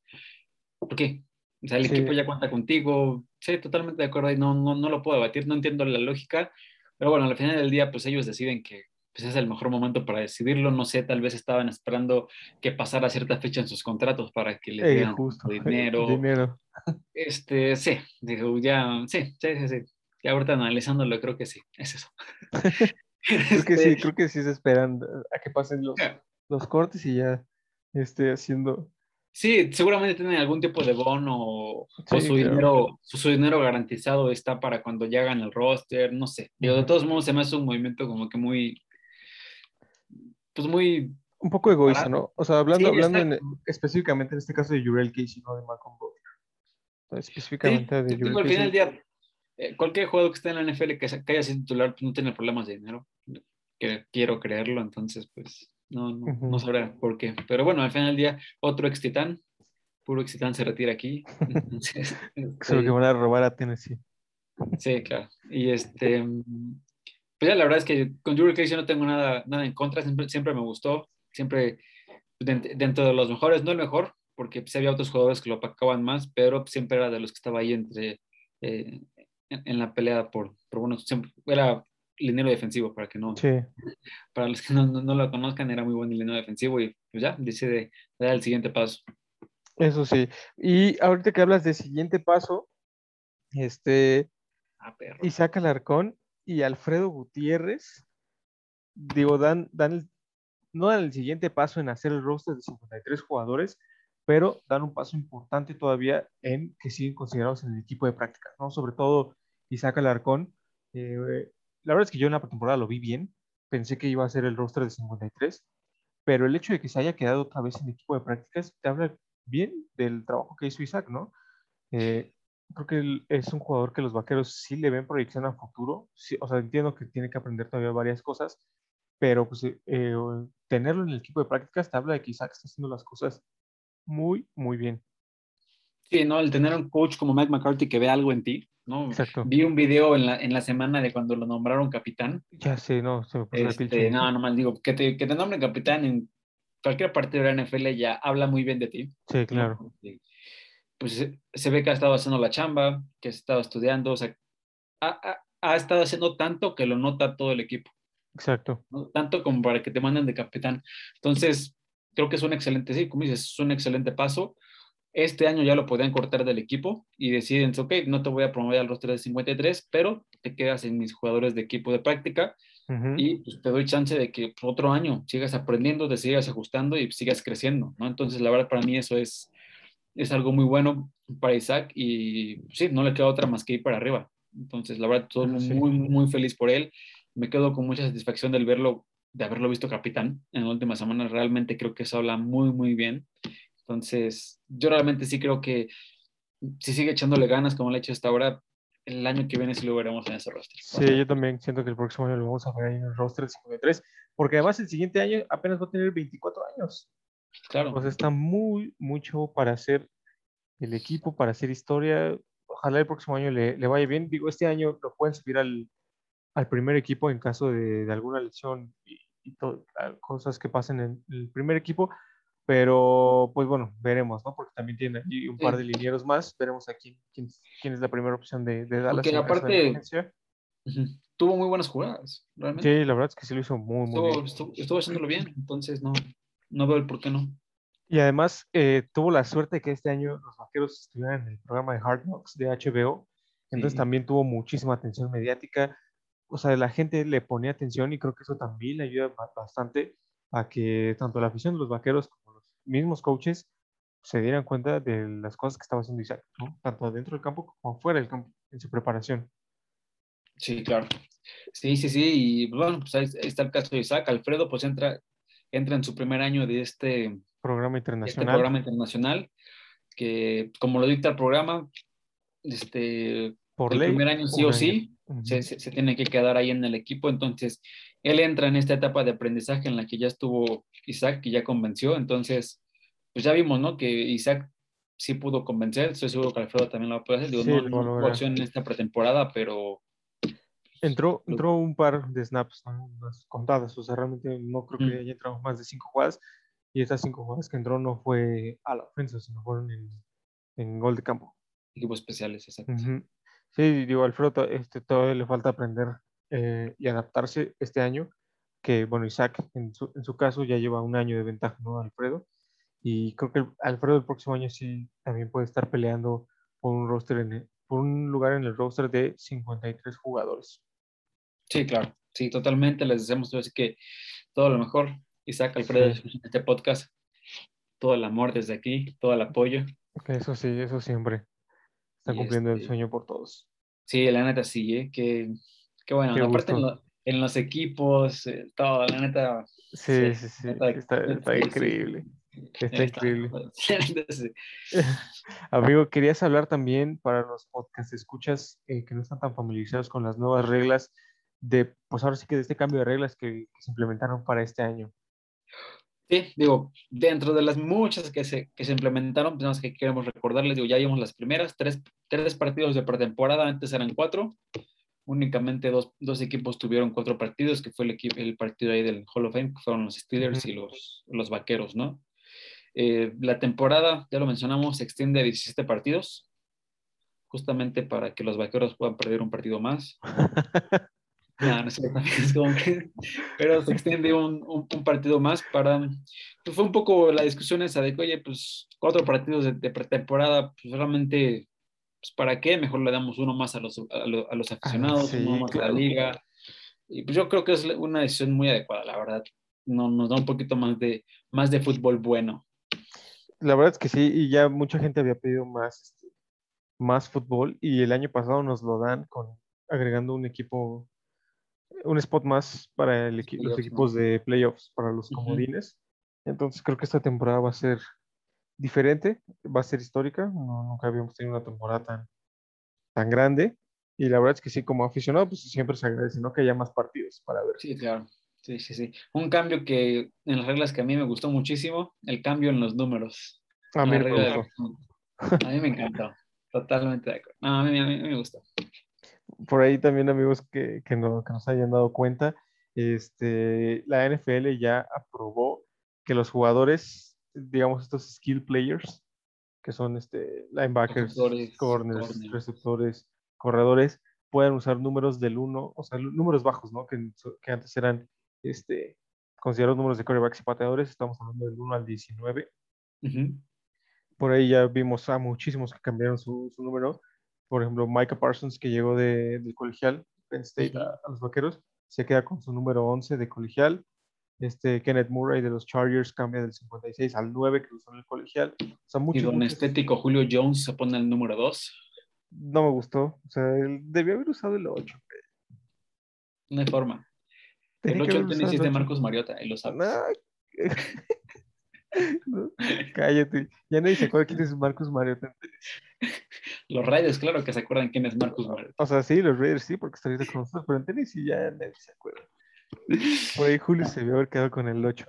¿Por qué? O sea, el equipo ya cuenta contigo. Sí, totalmente de acuerdo. Y no, no, no lo puedo debatir, no entiendo la lógica. Pero bueno, al final del día, pues ellos deciden que pues, es el mejor momento para decidirlo. No sé, tal vez estaban esperando que pasara cierta fecha en sus contratos para que les dieran <laughs> dinero. dinero. Este, sí, digo, ya, sí, sí, sí, sí. Y ahorita analizándolo, creo que sí, es eso. <laughs> creo que sí, este creo que sí se esperan a que pasen los, los cortes y ya esté haciendo. Sí, seguramente tienen algún tipo de bono o, su, dinero, su, dinero garantizado está para cuando llegan al roster, no sé. de todos modos se me hace un movimiento como que muy, pues muy... Un poco egoísta, ¿no? O sea, hablando, hablando específicamente en este caso de Jurel Casey, no de Malcolm Butler. Específicamente de Jurel Casey. Al final del día, eh, cualquier jugador que esté en la NFL que, haya sido titular pues, no tiene problemas de dinero. Que quiero creerlo, entonces, pues no, no, no sabrá por qué. Pero bueno, al final del día, otro ex titán, puro ex titán se retira aquí. <laughs> Entonces, Solo que van a robar a Tennessee. Sí, claro. Y este, pues ya la verdad es que con Drew Casey no tengo nada, nada en contra, siempre, siempre me gustó, siempre dentro de los mejores, no el mejor, porque pues, había otros jugadores que lo apacaban más, pero siempre era de los que estaba ahí entre, eh, en, la pelea por, por bueno, siempre era liniero defensivo, para que no, sí. para los que no, no, lo conozcan, era muy buen liniero defensivo y pues ya, decide dar el siguiente paso. Eso sí. Y ahorita que hablas de siguiente paso, este, ah, Isaac Alarcón y Alfredo Gutiérrez, digo, dan, dan no dan el siguiente paso en hacer el roster de 53 jugadores, pero dan un paso importante todavía en que siguen considerados en el equipo de práctica, ¿no? Sobre todo Isaac Alarcón. Eh, la verdad es que yo en la pretemporada lo vi bien, pensé que iba a ser el roster de 53, pero el hecho de que se haya quedado otra vez en equipo de prácticas te habla bien del trabajo que hizo Isaac, ¿no? Eh, creo que es un jugador que los vaqueros sí le ven proyección a futuro, o sea, entiendo que tiene que aprender todavía varias cosas, pero pues eh, tenerlo en el equipo de prácticas te habla de que Isaac está haciendo las cosas muy, muy bien. Sí, ¿no? El tener un coach como Mike McCarthy que ve algo en ti, ¿no? Exacto. Vi un video en la, en la semana de cuando lo nombraron capitán. Ya sé, no, se me puso este, No, nomás digo, que te, que te nombren capitán en cualquier partido de la NFL ya habla muy bien de ti. Sí, claro. Pues se ve que ha estado haciendo la chamba, que ha estado estudiando, o sea, ha, ha, estado haciendo tanto que lo nota todo el equipo. Exacto. Tanto como para que te manden de capitán. Entonces, creo que es un excelente, sí, como dices, es un excelente paso. Este año ya lo podían cortar del equipo y deciden, ok, no te voy a promover al roster de 53, pero te quedas en mis jugadores de equipo de práctica y pues, te doy chance de que otro año sigas aprendiendo, te sigas ajustando y sigas creciendo, ¿no? Entonces, la verdad, para mí eso es, es algo muy bueno para Isaac y sí, no le queda otra más que ir para arriba. Entonces, la verdad, estoy muy, muy feliz por él. Me quedo con mucha satisfacción del verlo de haberlo visto capitán en la última semana. Realmente creo que eso habla muy, muy bien. Entonces, yo realmente sí creo que si sigue echándole ganas como le ha hecho hasta ahora, el año que viene sí lo veremos en ese roster. Sí, yo también siento que el próximo año lo vamos a ver ahí en el roster de 53, porque además el siguiente año apenas va a tener 24 años. Claro. Pues está muy, mucho para hacer el equipo, para hacer historia. Ojalá el próximo año le, le vaya bien. Digo, este año lo pueden subir al, al primer equipo en caso de, alguna lesión y, cosas que pasen en el primer equipo. Pero, pues bueno, veremos, ¿no? Porque también tiene un par de linieros más. Veremos a quién, quién, es la primera opción de, de Dallas. Porque aparte, tuvo muy buenas jugadas, realmente. Sí, la verdad es que sí lo hizo muy, muy bien. Estuvo, haciéndolo bien, entonces no, no veo el por qué no. Y además eh, tuvo la suerte que este año los vaqueros estuvieran en el programa de Hard Knocks de HBO. Entonces también tuvo muchísima atención mediática o sea, la gente le ponía atención y creo que eso también le ayuda bastante a que tanto la afición de los vaqueros mismos coaches se dieran cuenta de las cosas que estaba haciendo Isaac, ¿no? tanto dentro del campo como fuera del campo, en su preparación. Sí, claro. Sí, sí, sí. Y bueno, pues ahí está el caso de Isaac. Alfredo, pues entra, entra en su primer año de este programa este internacional. programa internacional, que como lo dicta el programa, este, Por el ley, primer año sí o año. sí se- se tiene que quedar ahí en el equipo. Entonces, él entra en esta etapa de aprendizaje en la que ya estuvo Isaac, que ya convenció. Entonces, pues ya vimos, ¿no? Que Isaac sí pudo convencer. Estoy seguro que Alfredo también lo va a poder hacer. Digo, Sí, no, no lograr. acción en esta pretemporada, pero Entró, entró un par de snaps, ¿no? contadas, o sea, realmente no creo que Mm. haya entrado más de cinco jugadas, y estas cinco jugadas que entró no fue a la ofensa, sino fueron en, en gol de campo. equipos especiales, exacto. Ujú. Sí, digo, Alfredo este, todavía le falta aprender eh, y adaptarse este año, que bueno, Isaac en su, en su caso ya lleva un año de ventaja, ¿no? Alfredo, y creo que el- Alfredo el próximo año sí también puede estar peleando por un roster en el- por un lugar en el roster de 53 jugadores. Sí, claro. Sí, totalmente. Les deseamos así que todo lo mejor. Isaac, Alfredo, Sí. este podcast. Todo el amor desde aquí, todo el apoyo. Que Eso sí, eso siempre. Están Y cumpliendo el este- sueño por todos. Sí, la neta sí, ¿eh? Qué, qué bueno. Qué Aparte gusto. En los equipos, eh, todo, la neta. Sí, sí, sí. neta, Está, neta, está sí, sí. increíble. Está Está- increíble. <laughs> Sí. <laughs> Amigo, querías hablar también para los podcast escuchas eh, que no están tan familiarizados con las nuevas reglas de, pues ahora sí que de este cambio de reglas que, que se implementaron para este año. Sí, digo, dentro de las muchas que se, que se implementaron, nada más que queremos recordarles, digo, ya vimos las primeras, tres, tres partidos de pretemporada, antes eran cuatro, únicamente dos, dos equipos tuvieron cuatro partidos, que fue el, equipo, el partido ahí del Hall of Fame, que fueron los Steelers y los, los Vaqueros, ¿no? Eh, la temporada, ya lo mencionamos, se extiende a 17 partidos, justamente para que los Vaqueros puedan perder un partido más. <laughs> No, no es cierto, <laughs> es como que- pero se extiende un, un- un partido más para, pues fue un poco la discusión esa de que, oye, pues cuatro partidos de, de pretemporada, pues realmente, pues para qué, mejor le damos uno más a los, a, lo- a los aficionados, sí, uno más a claro. la liga, y pues yo creo que es una decisión muy adecuada, la verdad, no, nos da un poquito más de, más de fútbol bueno. La verdad es que sí, y ya mucha gente había pedido más, este, más fútbol, y el año pasado nos lo dan con agregando un equipo, un spot más para el equi- los equipos de playoffs, para los comodines. Entonces creo que esta temporada va a ser diferente, va a ser histórica. No, nunca habíamos tenido una temporada tan, tan grande. Y la verdad es que sí, como aficionado, pues siempre se agradece, ¿no? Que haya más partidos para ver. Sí, claro. Sí, sí, sí. Un cambio que en las reglas que a mí me gustó muchísimo, el cambio en los números. A mí me de-. <laughs> A mí me encantó. Totalmente de acuerdo. No, a mí, a mí- a mí me gustó. Por ahí también, amigos, que, que, no- que nos hayan dado cuenta, este, la NFL ya aprobó que los jugadores, digamos, estos skill players, que son este, linebackers, Receptores, corners, corners. receptores, corredores, puedan usar números del 1, o sea, números bajos, ¿no? Que, que antes eran este, considerados números de quarterbacks y pateadores, estamos hablando del 1 al 19. Ujú. Por ahí ya vimos a muchísimos que cambiaron su, su número. Por ejemplo, Micah Parsons, que llegó de, del colegial, Penn State, Ujú. a, a los vaqueros, se queda con su número 11 de colegial. Este Kenneth Murray de los Chargers cambia del 56 al 9 que usó en el colegial. O sea, Y don estético Julio Jones se pone el número 2. no me gustó. O sea, él debió haber usado el 8. No hay forma. Tenía el que 8 haber tenis usado es el de 8. Marcos Mariota, y lo sabes. <laughs> No. Cállate. Ya nadie se acuerda quién es Marcus Mariota. Los Raiders, claro que se acuerdan quién es Marcus Mariota. O sea, sí, los Raiders sí, porque está ahorita con nosotros, pero en tenis sí ya nadie se acuerda. Por ahí Julio se debió haber quedado con el 8.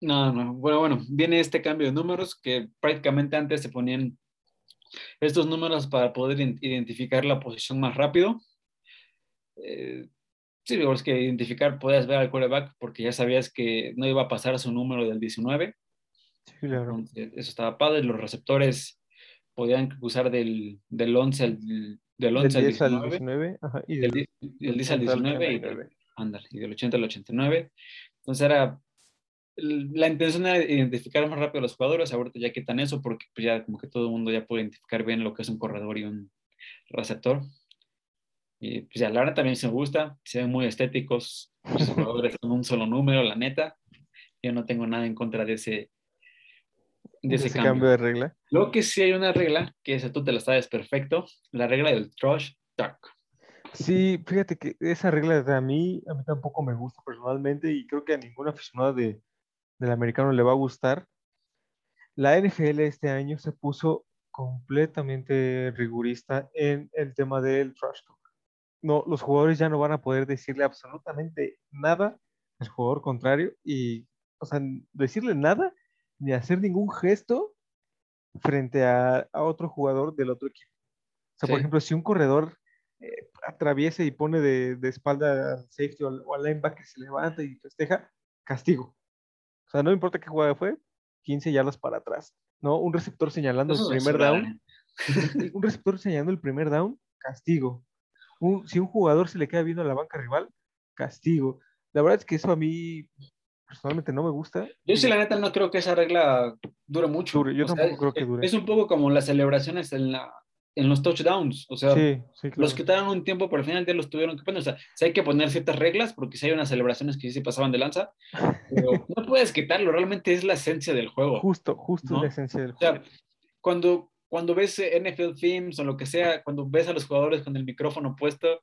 No, no. Bueno, bueno, viene este cambio de números que prácticamente antes se ponían estos números para poder identificar la posición más rápido. Eh, sí, digo, es que identificar, podías ver al quarterback porque ya sabías que no iba a pasar su número del 19. Sí, claro. Entonces, eso estaba padre. Los receptores podían usar del, del 11 al, del 11 Del al 10 al 19. 19. Ajá, y del, del, di- del 10 al 80 al 19 y del, 89. Ándale, y del 80 al 89. Entonces era, la intención era identificar más rápido a los jugadores, ahorita ya quitan eso porque pues ya como que todo el mundo ya puede identificar bien lo que es un corredor y un receptor. Y pues ya, la verdad también se me gusta, se ven muy estéticos, los jugadores con un solo número, la neta. Yo no tengo nada en contra de ese, de ese, ese cambio. cambio de regla. Lo que sí hay una regla, que esa tú te la sabes perfecto, la regla del trash talk. Sí, fíjate que esa regla de a mí, a mí tampoco me gusta personalmente y creo que a ningún aficionado de, del americano le va a gustar. La NFL este año se puso completamente rigurista en el tema del trash talk. No, los jugadores ya no van a poder decirle absolutamente nada al jugador contrario y, o sea, decirle nada ni hacer ningún gesto frente a, a otro jugador del otro equipo. O sea, por ejemplo, si un corredor eh, atraviesa y pone de, de espalda al safety o al, o al linebacker, se levanta y festeja, castigo. O sea, no importa qué jugada fue, 15 yardas para atrás. ¿No? Un receptor señalando Eso el primer down, ¿eh? un receptor señalando el primer down, castigo. Un- si un jugador se le queda viendo a la banca rival, castigo. La verdad es que eso a mí personalmente no me gusta. Yo sí, la neta, no creo que esa regla dure mucho. Dure, yo O sea, tampoco creo que es- dure. Es un poco como las celebraciones en, la, en los touchdowns. O sea, Sí, sí, claro. los quitaron un tiempo, pero al final ya los tuvieron que poner. O sea, sí hay que poner ciertas reglas, porque si hay unas celebraciones que sí se pasaban de lanza, pero <laughs> no puedes quitarlo, realmente es la esencia del juego. Justo, justo es ¿no? la esencia del O juego. sea, cuando, cuando ves eh, NFL Films o lo que sea, cuando ves a los jugadores con el micrófono puesto, o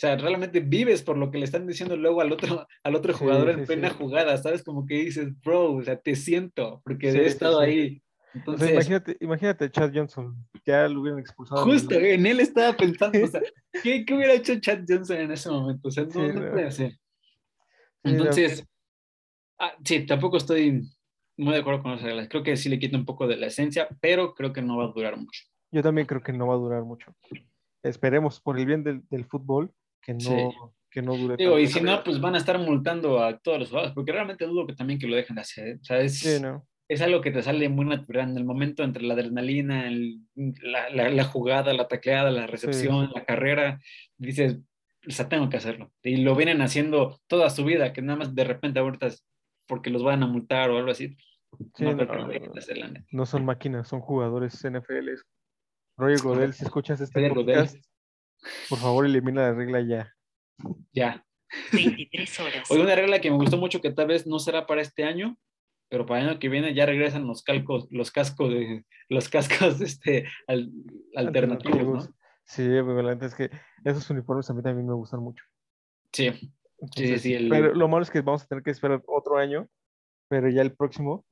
sea, realmente vives por lo que le están diciendo luego al otro, al otro Sí, jugador en sí, plena sí. jugada, ¿sabes? Como que dices, bro, o sea, te siento, porque he estado sí. O Entonces, sea, imagínate, imagínate a Chad Johnson, ya lo hubieran expulsado. justo en él estaba pensando, o sea, <laughs> ¿qué, qué hubiera hecho Chad Johnson en ese momento? O sea, no, Sí, puede. Sí, la- Entonces, ah, sí, tampoco estoy muy de acuerdo con las reglas. Creo que sí le quita un poco de la esencia, pero creo que no va a durar mucho. Yo también creo que no va a durar mucho. Esperemos, por el bien del, del fútbol, que no, Sí. que no dure Digo, tanto y si no, pues van a estar multando a todos los jugadores, porque realmente dudo que también que lo dejen de hacer. ¿eh? O sea, es, Sí, no. Es algo que te sale muy natural en el momento entre la adrenalina, el- la, la- la jugada, la tacleada, la recepción, la carrera. Dices, o sea, tengo que hacerlo. Y lo vienen haciendo toda su vida, que nada más de repente ahorita es porque los van a multar o algo así. Sí, no no, son máquinas, son jugadores NFL. Roger Godel, si escuchas este Roger Godel. podcast, por favor elimina la regla ya. Ya. 23 horas. Hoy una regla que me gustó mucho que tal vez no será para este año, pero para el año que viene ya regresan los calcos, los cascos de los cascos <laughs> este, al- alternativos, ¿no? Sí, pero la es que esos uniformes a mí también me gustan mucho. Sí, Entonces, sí, el- Pero lo malo es que vamos a tener que esperar otro año, pero ya el próximo,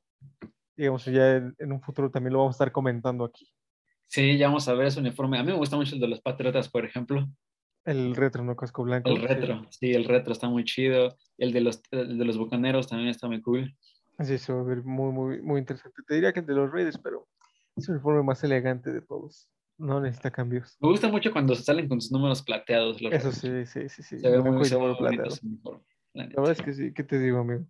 digamos, ya en, en un futuro también lo vamos a estar comentando aquí. sí, ya vamos a ver ese uniforme. A mí me gusta mucho el de los Patriotas, por ejemplo. El retro, ¿no? Casco blanco. El retro, sí, el retro está muy chido. El de los, el de los Bucaneros también está muy cool. Sí, se va a ver muy, muy, muy interesante. Te diría que el de los Raiders, pero es el uniforme más elegante de todos. No necesita cambios. Me gusta mucho cuando salen con sus números plateados. los Eso sí, sí, sí, sí. Se ve muy, plateado. uniforme, la La verdad es que sí, ¿qué te digo, amigo?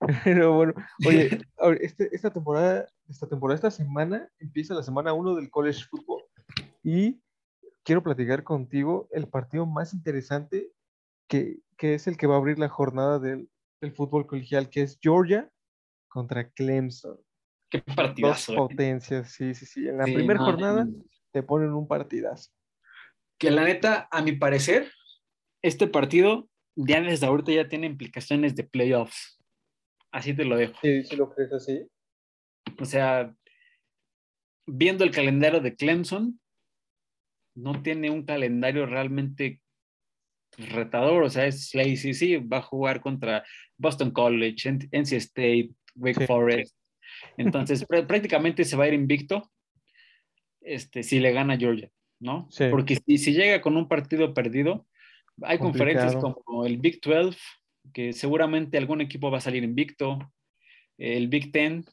<laughs> Pero bueno, oye, <laughs> este- esta temporada, esta temporada, esta semana empieza la semana 1 del college football y quiero platicar contigo el partido más interesante que, que es el que va a abrir la jornada del, del fútbol colegial, que es Georgia contra Clemson. Qué Dos partidazo. eh. potencias, sí, sí, sí. En la Sí, primera no, jornada no. te ponen un partidazo. que la neta, a mi parecer, este partido ya desde ahorita ya tiene implicaciones de playoffs. Así te lo dejo. Sí, sí lo crees así. O sea, viendo el calendario de Clemson, no tiene un calendario realmente retador. O sea, es la ACC, va a jugar contra Boston College, NC State, Wake Sí. Forest. Entonces, prá- prácticamente se va a ir invicto este, si le gana Georgia, ¿no? Sí. Porque si, si llega con un partido perdido, hay conferencias como el Big 12, que seguramente algún equipo va a salir invicto, el Big 10,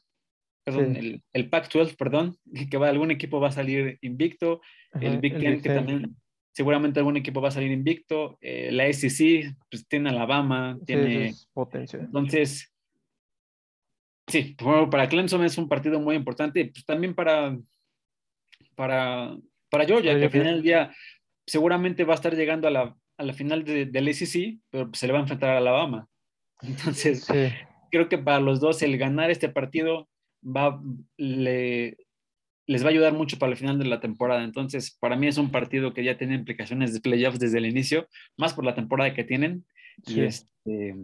perdón, Sí. el, el Pac-12, perdón, <laughs> que va, algún equipo va a salir invicto, el Ajá, Big el 10, Big que Ten. también seguramente algún equipo va a salir invicto, eh, la SEC, pues tiene Alabama, tiene... es potencia. Entonces, sí, para Clemson es un partido muy importante, y pues también para, para, para Georgia, Para que al final del día seguramente va a estar llegando a la, a la final de- del ACC, pero pues se le va a enfrentar a Alabama. <laughs> Entonces, Sí. creo que para los dos el ganar este partido va, le, les va a ayudar mucho para el final de la temporada. Entonces, para mí es un partido que ya tiene implicaciones de playoffs desde el inicio, más por la temporada que tienen. Y, Sí. este,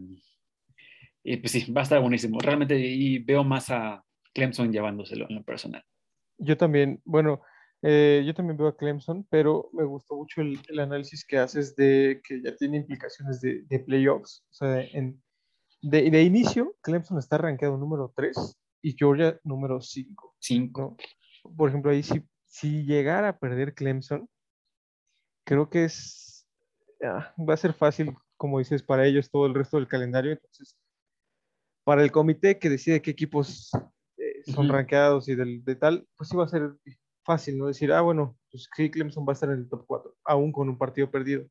y pues sí, va a estar buenísimo. Realmente y veo más a, Clemson llevándoselo en lo personal. Yo también, bueno, eh, yo también veo a Clemson, pero me gustó mucho el, el análisis que haces de que ya tiene implicaciones de, de playoffs. O sea, en, de, de inicio, Clemson está rankeado número 3 y Georgia número 5. 5. ¿no? Por ejemplo, ahí si, si llegara a perder Clemson, creo que es ah, va a ser fácil, como dices, para ellos todo el resto del calendario. Entonces, para el comité que decide qué equipos eh, son Ujú. rankeados y del, de tal, pues sí va a ser fácil, ¿no? Decir, ah, bueno, pues sí, Clemson va a estar en el top 4, aún con un partido perdido.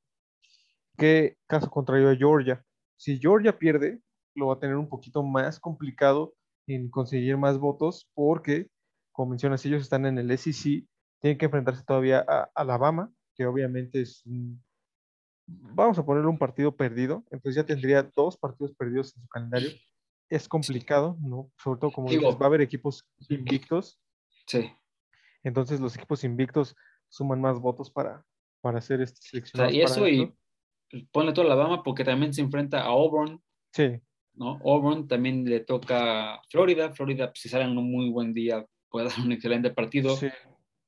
¿Qué caso contrario a Georgia? Si Georgia pierde, lo va a tener un poquito más complicado en conseguir más votos porque, como mencionas, ellos están en el SEC, tienen que enfrentarse todavía a Alabama, que obviamente es un, vamos a ponerle un partido perdido, entonces ya tendría dos partidos perdidos en su calendario. Es complicado, ¿no? Sobre todo, como Digo- dices, va a haber equipos invictos, Sí. entonces los equipos invictos suman más votos para, para ser este, O sea, seleccionados. y eso, y esto. ponle todo Alabama porque también se enfrenta a Auburn, Sí, ¿no? Auburn también le toca a Florida. Florida, pues, si sale en un muy buen día, puede dar un excelente partido. sí,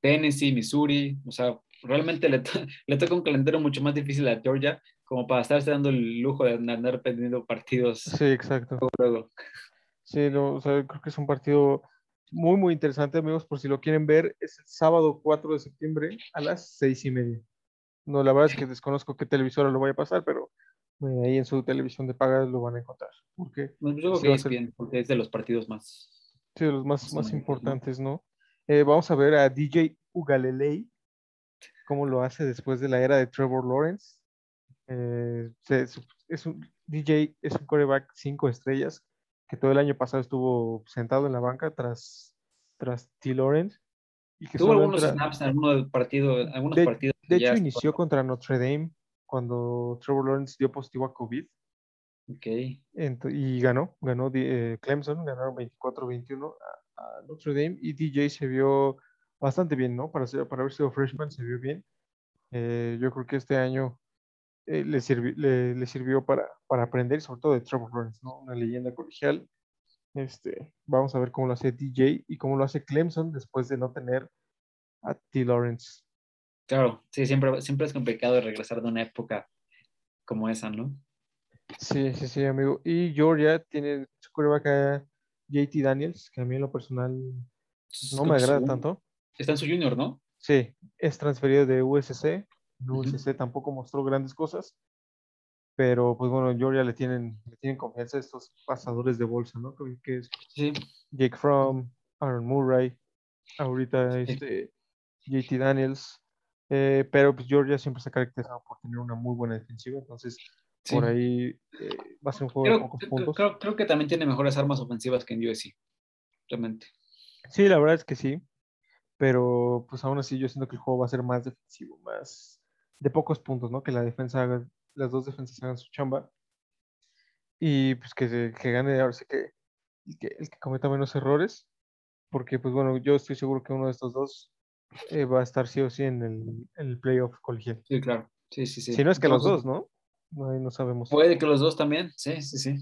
Tennessee, Missouri, o sea, realmente le, to- <laughs> le toca un calendario mucho más difícil a Georgia como para estarse dando el lujo de andar perdiendo partidos sí, exacto. luego. Sí, no, o sea, creo que es un partido muy, muy interesante, amigos, por si lo quieren ver, es el sábado 4 de septiembre a las seis y media. No, la verdad es que desconozco qué televisora lo vaya a pasar, pero eh, ahí en su televisión de paga lo van a encontrar, porque Yo creo que es ser- bien, porque es de los partidos más. sí, de los más, Más más importantes, ¿no? Eh, vamos a ver a DJ Ugalelei, cómo lo hace después de la era de Trevor Lawrence. Eh, es un, DJ es un quarterback cinco estrellas que todo el año pasado estuvo sentado en la banca tras, tras T. Lawrence. Y que Tuvo algunos entra- snaps en algunos partidos, algunos de, partidos. de hecho, inició contra Notre Dame cuando Trevor Lawrence dio positivo a COVID Ok. ent- y ganó, ganó eh, Clemson, ganaron 24-21 a, a Notre Dame y DJ se vio bastante bien, ¿no? Para, ser, para haber sido freshman se vio bien. Eh, yo creo que este año eh, le, sirvi- le, le sirvió para, para aprender, sobre todo de Trevor Lawrence, ¿no? Una leyenda colegial. Este, vamos a ver cómo lo hace DJ y cómo lo hace Clemson después de no tener a T. Lawrence. Claro, sí, siempre, siempre es complicado regresar de una época como esa, ¿no? Sí, sí, sí, amigo. Y Georgia tiene su quarterback a JT Daniels, que a mí en lo personal no me agrada su- tanto. Está en su junior, ¿no? Sí, es transferido de USC. Ujú. USC tampoco mostró grandes cosas. Pero pues bueno, en Georgia le tienen, le tienen confianza a estos pasadores de bolsa, ¿no? Que, que es Sí. Jake Fromm, Aaron Murray, ahorita este JT Daniels. Eh, pero pues Georgia siempre se ha caracterizado por tener una muy buena defensiva, entonces sí. por ahí eh, va a ser un juego de Creo, pocos creo- puntos. creo- creo que también tiene mejores armas ofensivas que en USC. Realmente. Sí, la verdad es que sí, pero pues aún así yo siento que el juego va a ser más defensivo, más de pocos puntos, ¿no? Que la defensa haga, las dos defensas hagan su chamba y pues que, se- que gane ahora sí que el, que el que cometa menos errores, porque pues bueno, yo estoy seguro que uno de estos dos eh, va a estar sí o sí en el, en el playoff colegial. Sí, claro. Sí, sí, sí. Si no es que los dos, ¿no? No, no sabemos. Puede que los dos también. Sí, sí, sí.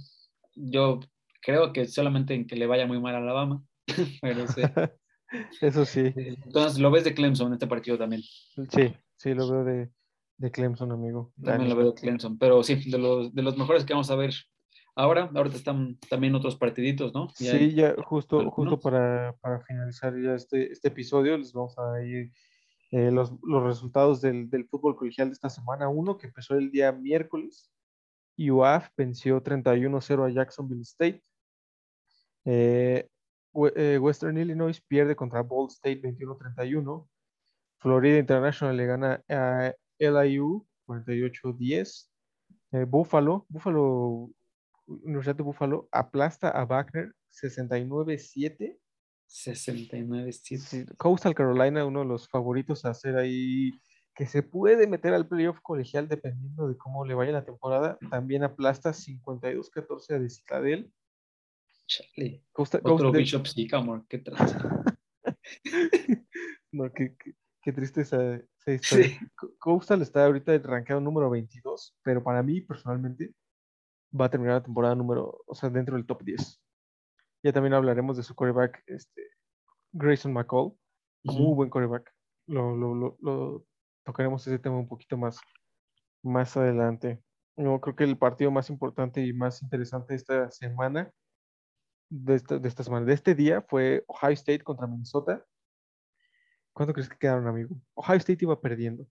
Yo creo que solamente en que le vaya muy mal a Alabama. <laughs> Pero sí. <laughs> Eso sí, Entonces, lo ves de Clemson este partido también. sí, sí, lo veo de, de Clemson, amigo. También lo veo de Clemson. Pero sí, de los, de los mejores que vamos a ver ahora. Ahorita están también otros partiditos, ¿no? Sí, hay- ya justo, justo para, para finalizar ya este, este episodio, les vamos a ir eh, los, los resultados del, del fútbol colegial de esta semana. Uno que empezó el día miércoles. UAF venció 31-0 a Jacksonville State. Eh, eh, Western Illinois pierde contra Ball State 21-31. Florida International le gana a LIU 48-10. Eh, Buffalo, Buffalo, Universidad de Buffalo aplasta a Wagner 69-7. 69 sí. Sí, Coastal Carolina, uno de los favoritos a hacer ahí, que se puede meter al playoff colegial dependiendo de cómo le vaya la temporada, también aplasta 52-14 a de Citadel. Chale. Coastal- Otro Coastal- Bishop Sycamore. Qué tranza. <laughs> no, qué, qué- qué triste esa, esa historia. Co- Coastal está ahorita rankeado número 22, pero para mí personalmente va a terminar la temporada número, o sea, dentro del top 10. Ya también hablaremos de su coreback, este, Grayson McCall. Muy buen coreback. Lo, lo, lo, lo tocaremos ese tema un poquito más, más adelante. Yo creo que el partido más importante y más interesante de esta semana, de esta, de esta semana, de este día, fue Ohio State contra Minnesota. ¿Cuánto crees que quedaron, amigo? Ohio State iba perdiendo.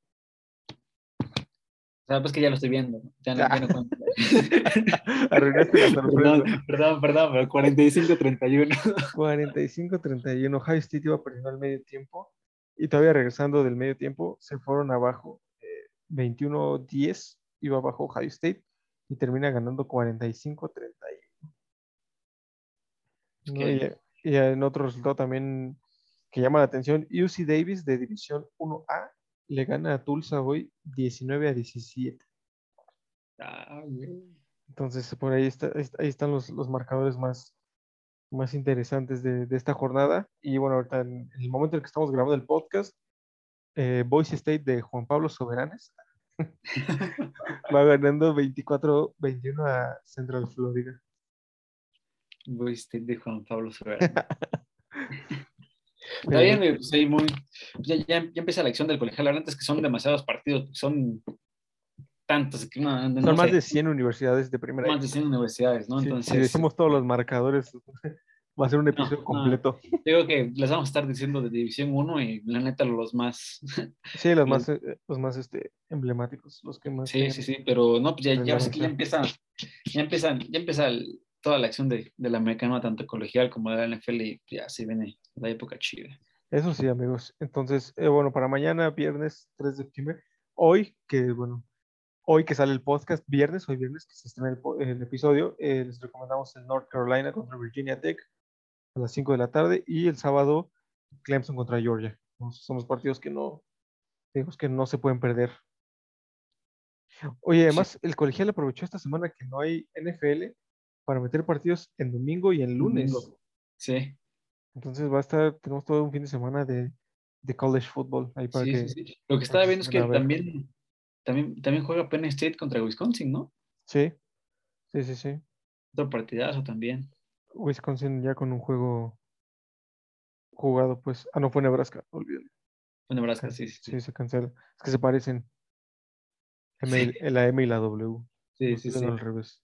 O sea, pues que ya lo estoy viendo. Ya no, ya no cuento. <laughs> Arruinaste la <laughs> sorpresa. perdón, perdón, perdón, pero 45-31. 45-31. <laughs> Ohio State iba perdiendo al medio tiempo y todavía regresando del medio tiempo se fueron abajo. eh, 21-10 iba abajo Ohio State y termina ganando 45-31. Es ¿no? que- Y, y en otro resultado también que llama la atención, UC Davis de División 1A le gana a Tulsa hoy 19 a 17. Ah. Entonces, por ahí, está, ahí está- ahí están los, los marcadores más, más interesantes de, de esta jornada. Y bueno, ahorita en, en el momento en que estamos grabando el podcast, eh, Boise State de Juan Pablo Soberanes <laughs> va ganando 24-21 a Central Florida. Voy State de Juan Pablo Soberano. <laughs> Está bien, güey, pues, ahí muy, ya, ya, ya empieza la acción del colegial. La verdad es que son demasiados partidos, son tantos, que no, no Son más sé, de 100 universidades de primera. más de 100 universidades, ¿no? Sí, Entonces, si decimos todos los marcadores, <laughs> va a ser un episodio no. completo. digo que les vamos a estar diciendo de División 1 y la neta los más, Sí, los <laughs> más, eh, los más este, emblemáticos, los que más. sí, tienen- sí, sí, pero no, pues ya, ya, ya empieza, ya empiezan, ya empieza el- toda la acción de, del americano, tanto colegial como de la NFL, y ya se viene la época chida. Eso sí, amigos. Entonces, eh, bueno, para mañana, viernes 3 de septiembre, hoy que, bueno, hoy que sale el podcast, viernes, hoy viernes que se estrena el, episodio, eh, les recomendamos el North Carolina contra Virginia Tech a las 5 de la tarde y el sábado Clemson contra Georgia. Entonces, son los partidos que no, digamos que no se pueden perder. Oye, además, el colegial aprovechó esta semana que no hay NFL para meter partidos en domingo y en lunes. Domingo. Sí, Entonces va a estar, tenemos todo un fin de semana de, de college football ahí para sí, que sí, sí. Lo que estaba viendo es que también, también, también juega Penn State contra Wisconsin, ¿no? sí, sí, sí, sí. Otro partidazo también. Wisconsin ya con un juego jugado, pues, ah, no fue Nebraska, olvídalo. Fue Nebraska, sí, sí, sí. Se cancela. Es que se parecen. M. La M y la W. Sí, sí, sí. al revés.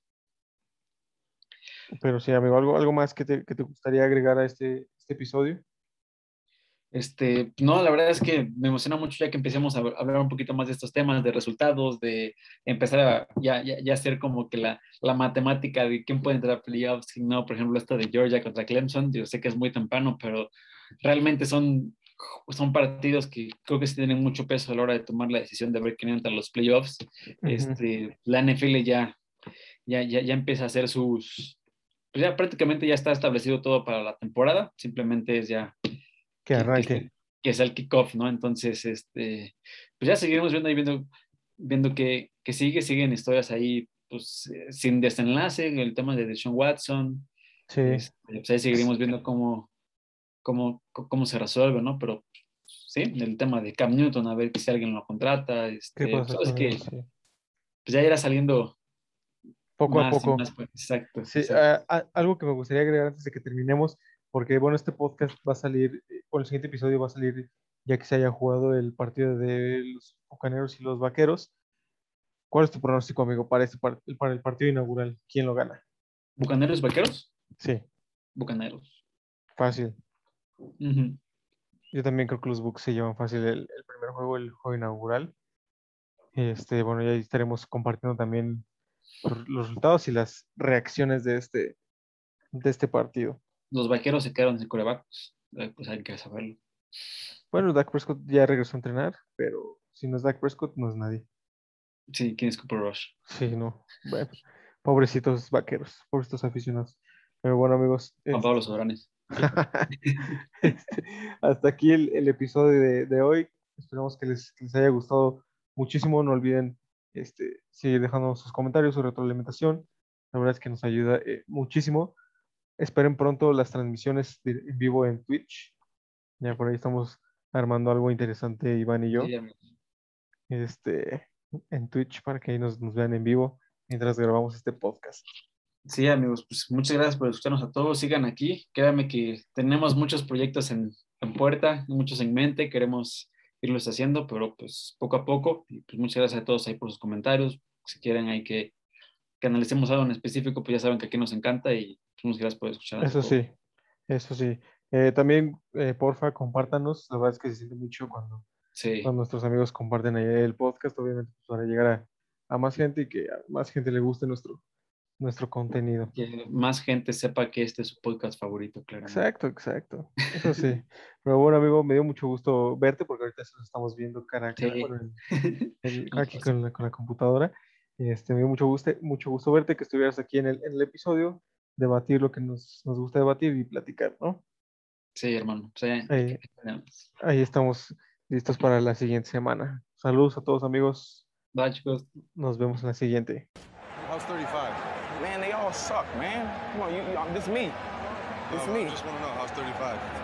Pero sí, amigo, algo, algo más que te, que te gustaría agregar a este, este episodio. Este, no, la verdad es que me emociona mucho ya que empecemos a hab- hablar un poquito más de estos temas, de resultados, de empezar a ya, ya, ya hacer como que la, la matemática de quién puede entrar a playoffs, quién no, por ejemplo, esta de Georgia contra Clemson, yo sé que es muy temprano, pero realmente son, son partidos que creo que sí tienen mucho peso a la hora de tomar la decisión de ver quién entra a los playoffs. Ujú. este, la NFL ya, ya, ya, ya empieza a hacer sus, pues ya prácticamente ya está establecido todo para la temporada, simplemente es ya Que que- arranque. Que, es el kickoff, ¿no? Entonces, este, pues ya seguiremos viendo y viendo, viendo que, que sigue, siguen historias ahí, pues eh, sin desenlace, el tema de Deshaun Watson, Sí, este, pues ahí seguiremos viendo cómo, cómo, cómo se resuelve, ¿no? Pero sí, el tema de Cam Newton, a ver si alguien lo contrata, este, ¿qué pasa sabes con que pues ya irá saliendo Poco a más poco. más, exacto. Sí, exacto. ah, ah, algo que me gustaría agregar antes de que terminemos, porque bueno, este podcast va a salir, eh, o el siguiente episodio va a salir ya que se haya jugado el partido de los Bucaneros y los Vaqueros. ¿Cuál es tu pronóstico, amigo, para, este para el partido inaugural? ¿Quién lo gana? ¿Bucaneros vaqueros? Sí, Bucaneros. fácil. Ujú. Yo también creo que los Bucks se llevan fácil el, el primer juego, el juego inaugural. Este, bueno, ya estaremos compartiendo también los, los resultados y las reacciones de este, de este partido. Los vaqueros se quedaron sin coreback, pues, eh, pues hay que saberlo. Bueno, Dak Prescott ya regresó a entrenar, pero si no es Dak Prescott, no es nadie. Sí, ¿quién es Cooper Rush? Sí, no. Bueno, pobrecitos vaqueros, pobrecitos aficionados. Pero bueno, amigos, Juan Pablo Sobranes. <laughs> este, hasta aquí el, el episodio de, de hoy. Esperamos que les, que les haya gustado muchísimo. No olviden este, seguir dejando sus comentarios, su retroalimentación. La verdad es que nos ayuda eh, muchísimo. Esperen pronto las transmisiones de- en vivo en Twitch. Ya por ahí estamos armando algo interesante, Iván y yo. Sí. Este, en Twitch para que ahí nos, nos vean en vivo mientras grabamos este podcast. Sí, amigos, pues muchas gracias por escucharnos a todos. Sigan aquí. Créanme que tenemos muchos proyectos en, en puerta, muchos en mente. Queremos irlos haciendo, pero pues poco a poco. Y pues muchas gracias a todos ahí por sus comentarios. Si quieren hay que, que analicemos algo en específico, pues ya saben que aquí nos encanta y pues, muchas gracias por escuchar. Eso sí, eso sí. Eh, también, eh, porfa, compártanos. La verdad es que se siente mucho cuando, Sí, cuando nuestros amigos comparten ahí el podcast, obviamente, pues, para llegar a, a más gente y que a más gente le guste nuestro, nuestro contenido. que más gente sepa que este es su podcast favorito, claro. Exacto, exacto. Eso sí. <laughs> Pero bueno, amigo, me dio mucho gusto verte porque ahorita nos estamos viendo cara a cara Sí. bueno, en- en- aquí con la, con la computadora. Este, me dio mucho gusto, mucho gusto verte, que estuvieras aquí en el, en el episodio, debatir lo que nos, nos gusta debatir y platicar, ¿no? Sí, hermano. Sí. Ahí, ahí estamos listos para la siguiente semana. Saludos a todos, amigos. Bye, chicos. Nos vemos en la siguiente. How's 35? Man, they all suck, man. Come on, you, you, um, this me. This No, me. I just want to know how's 35.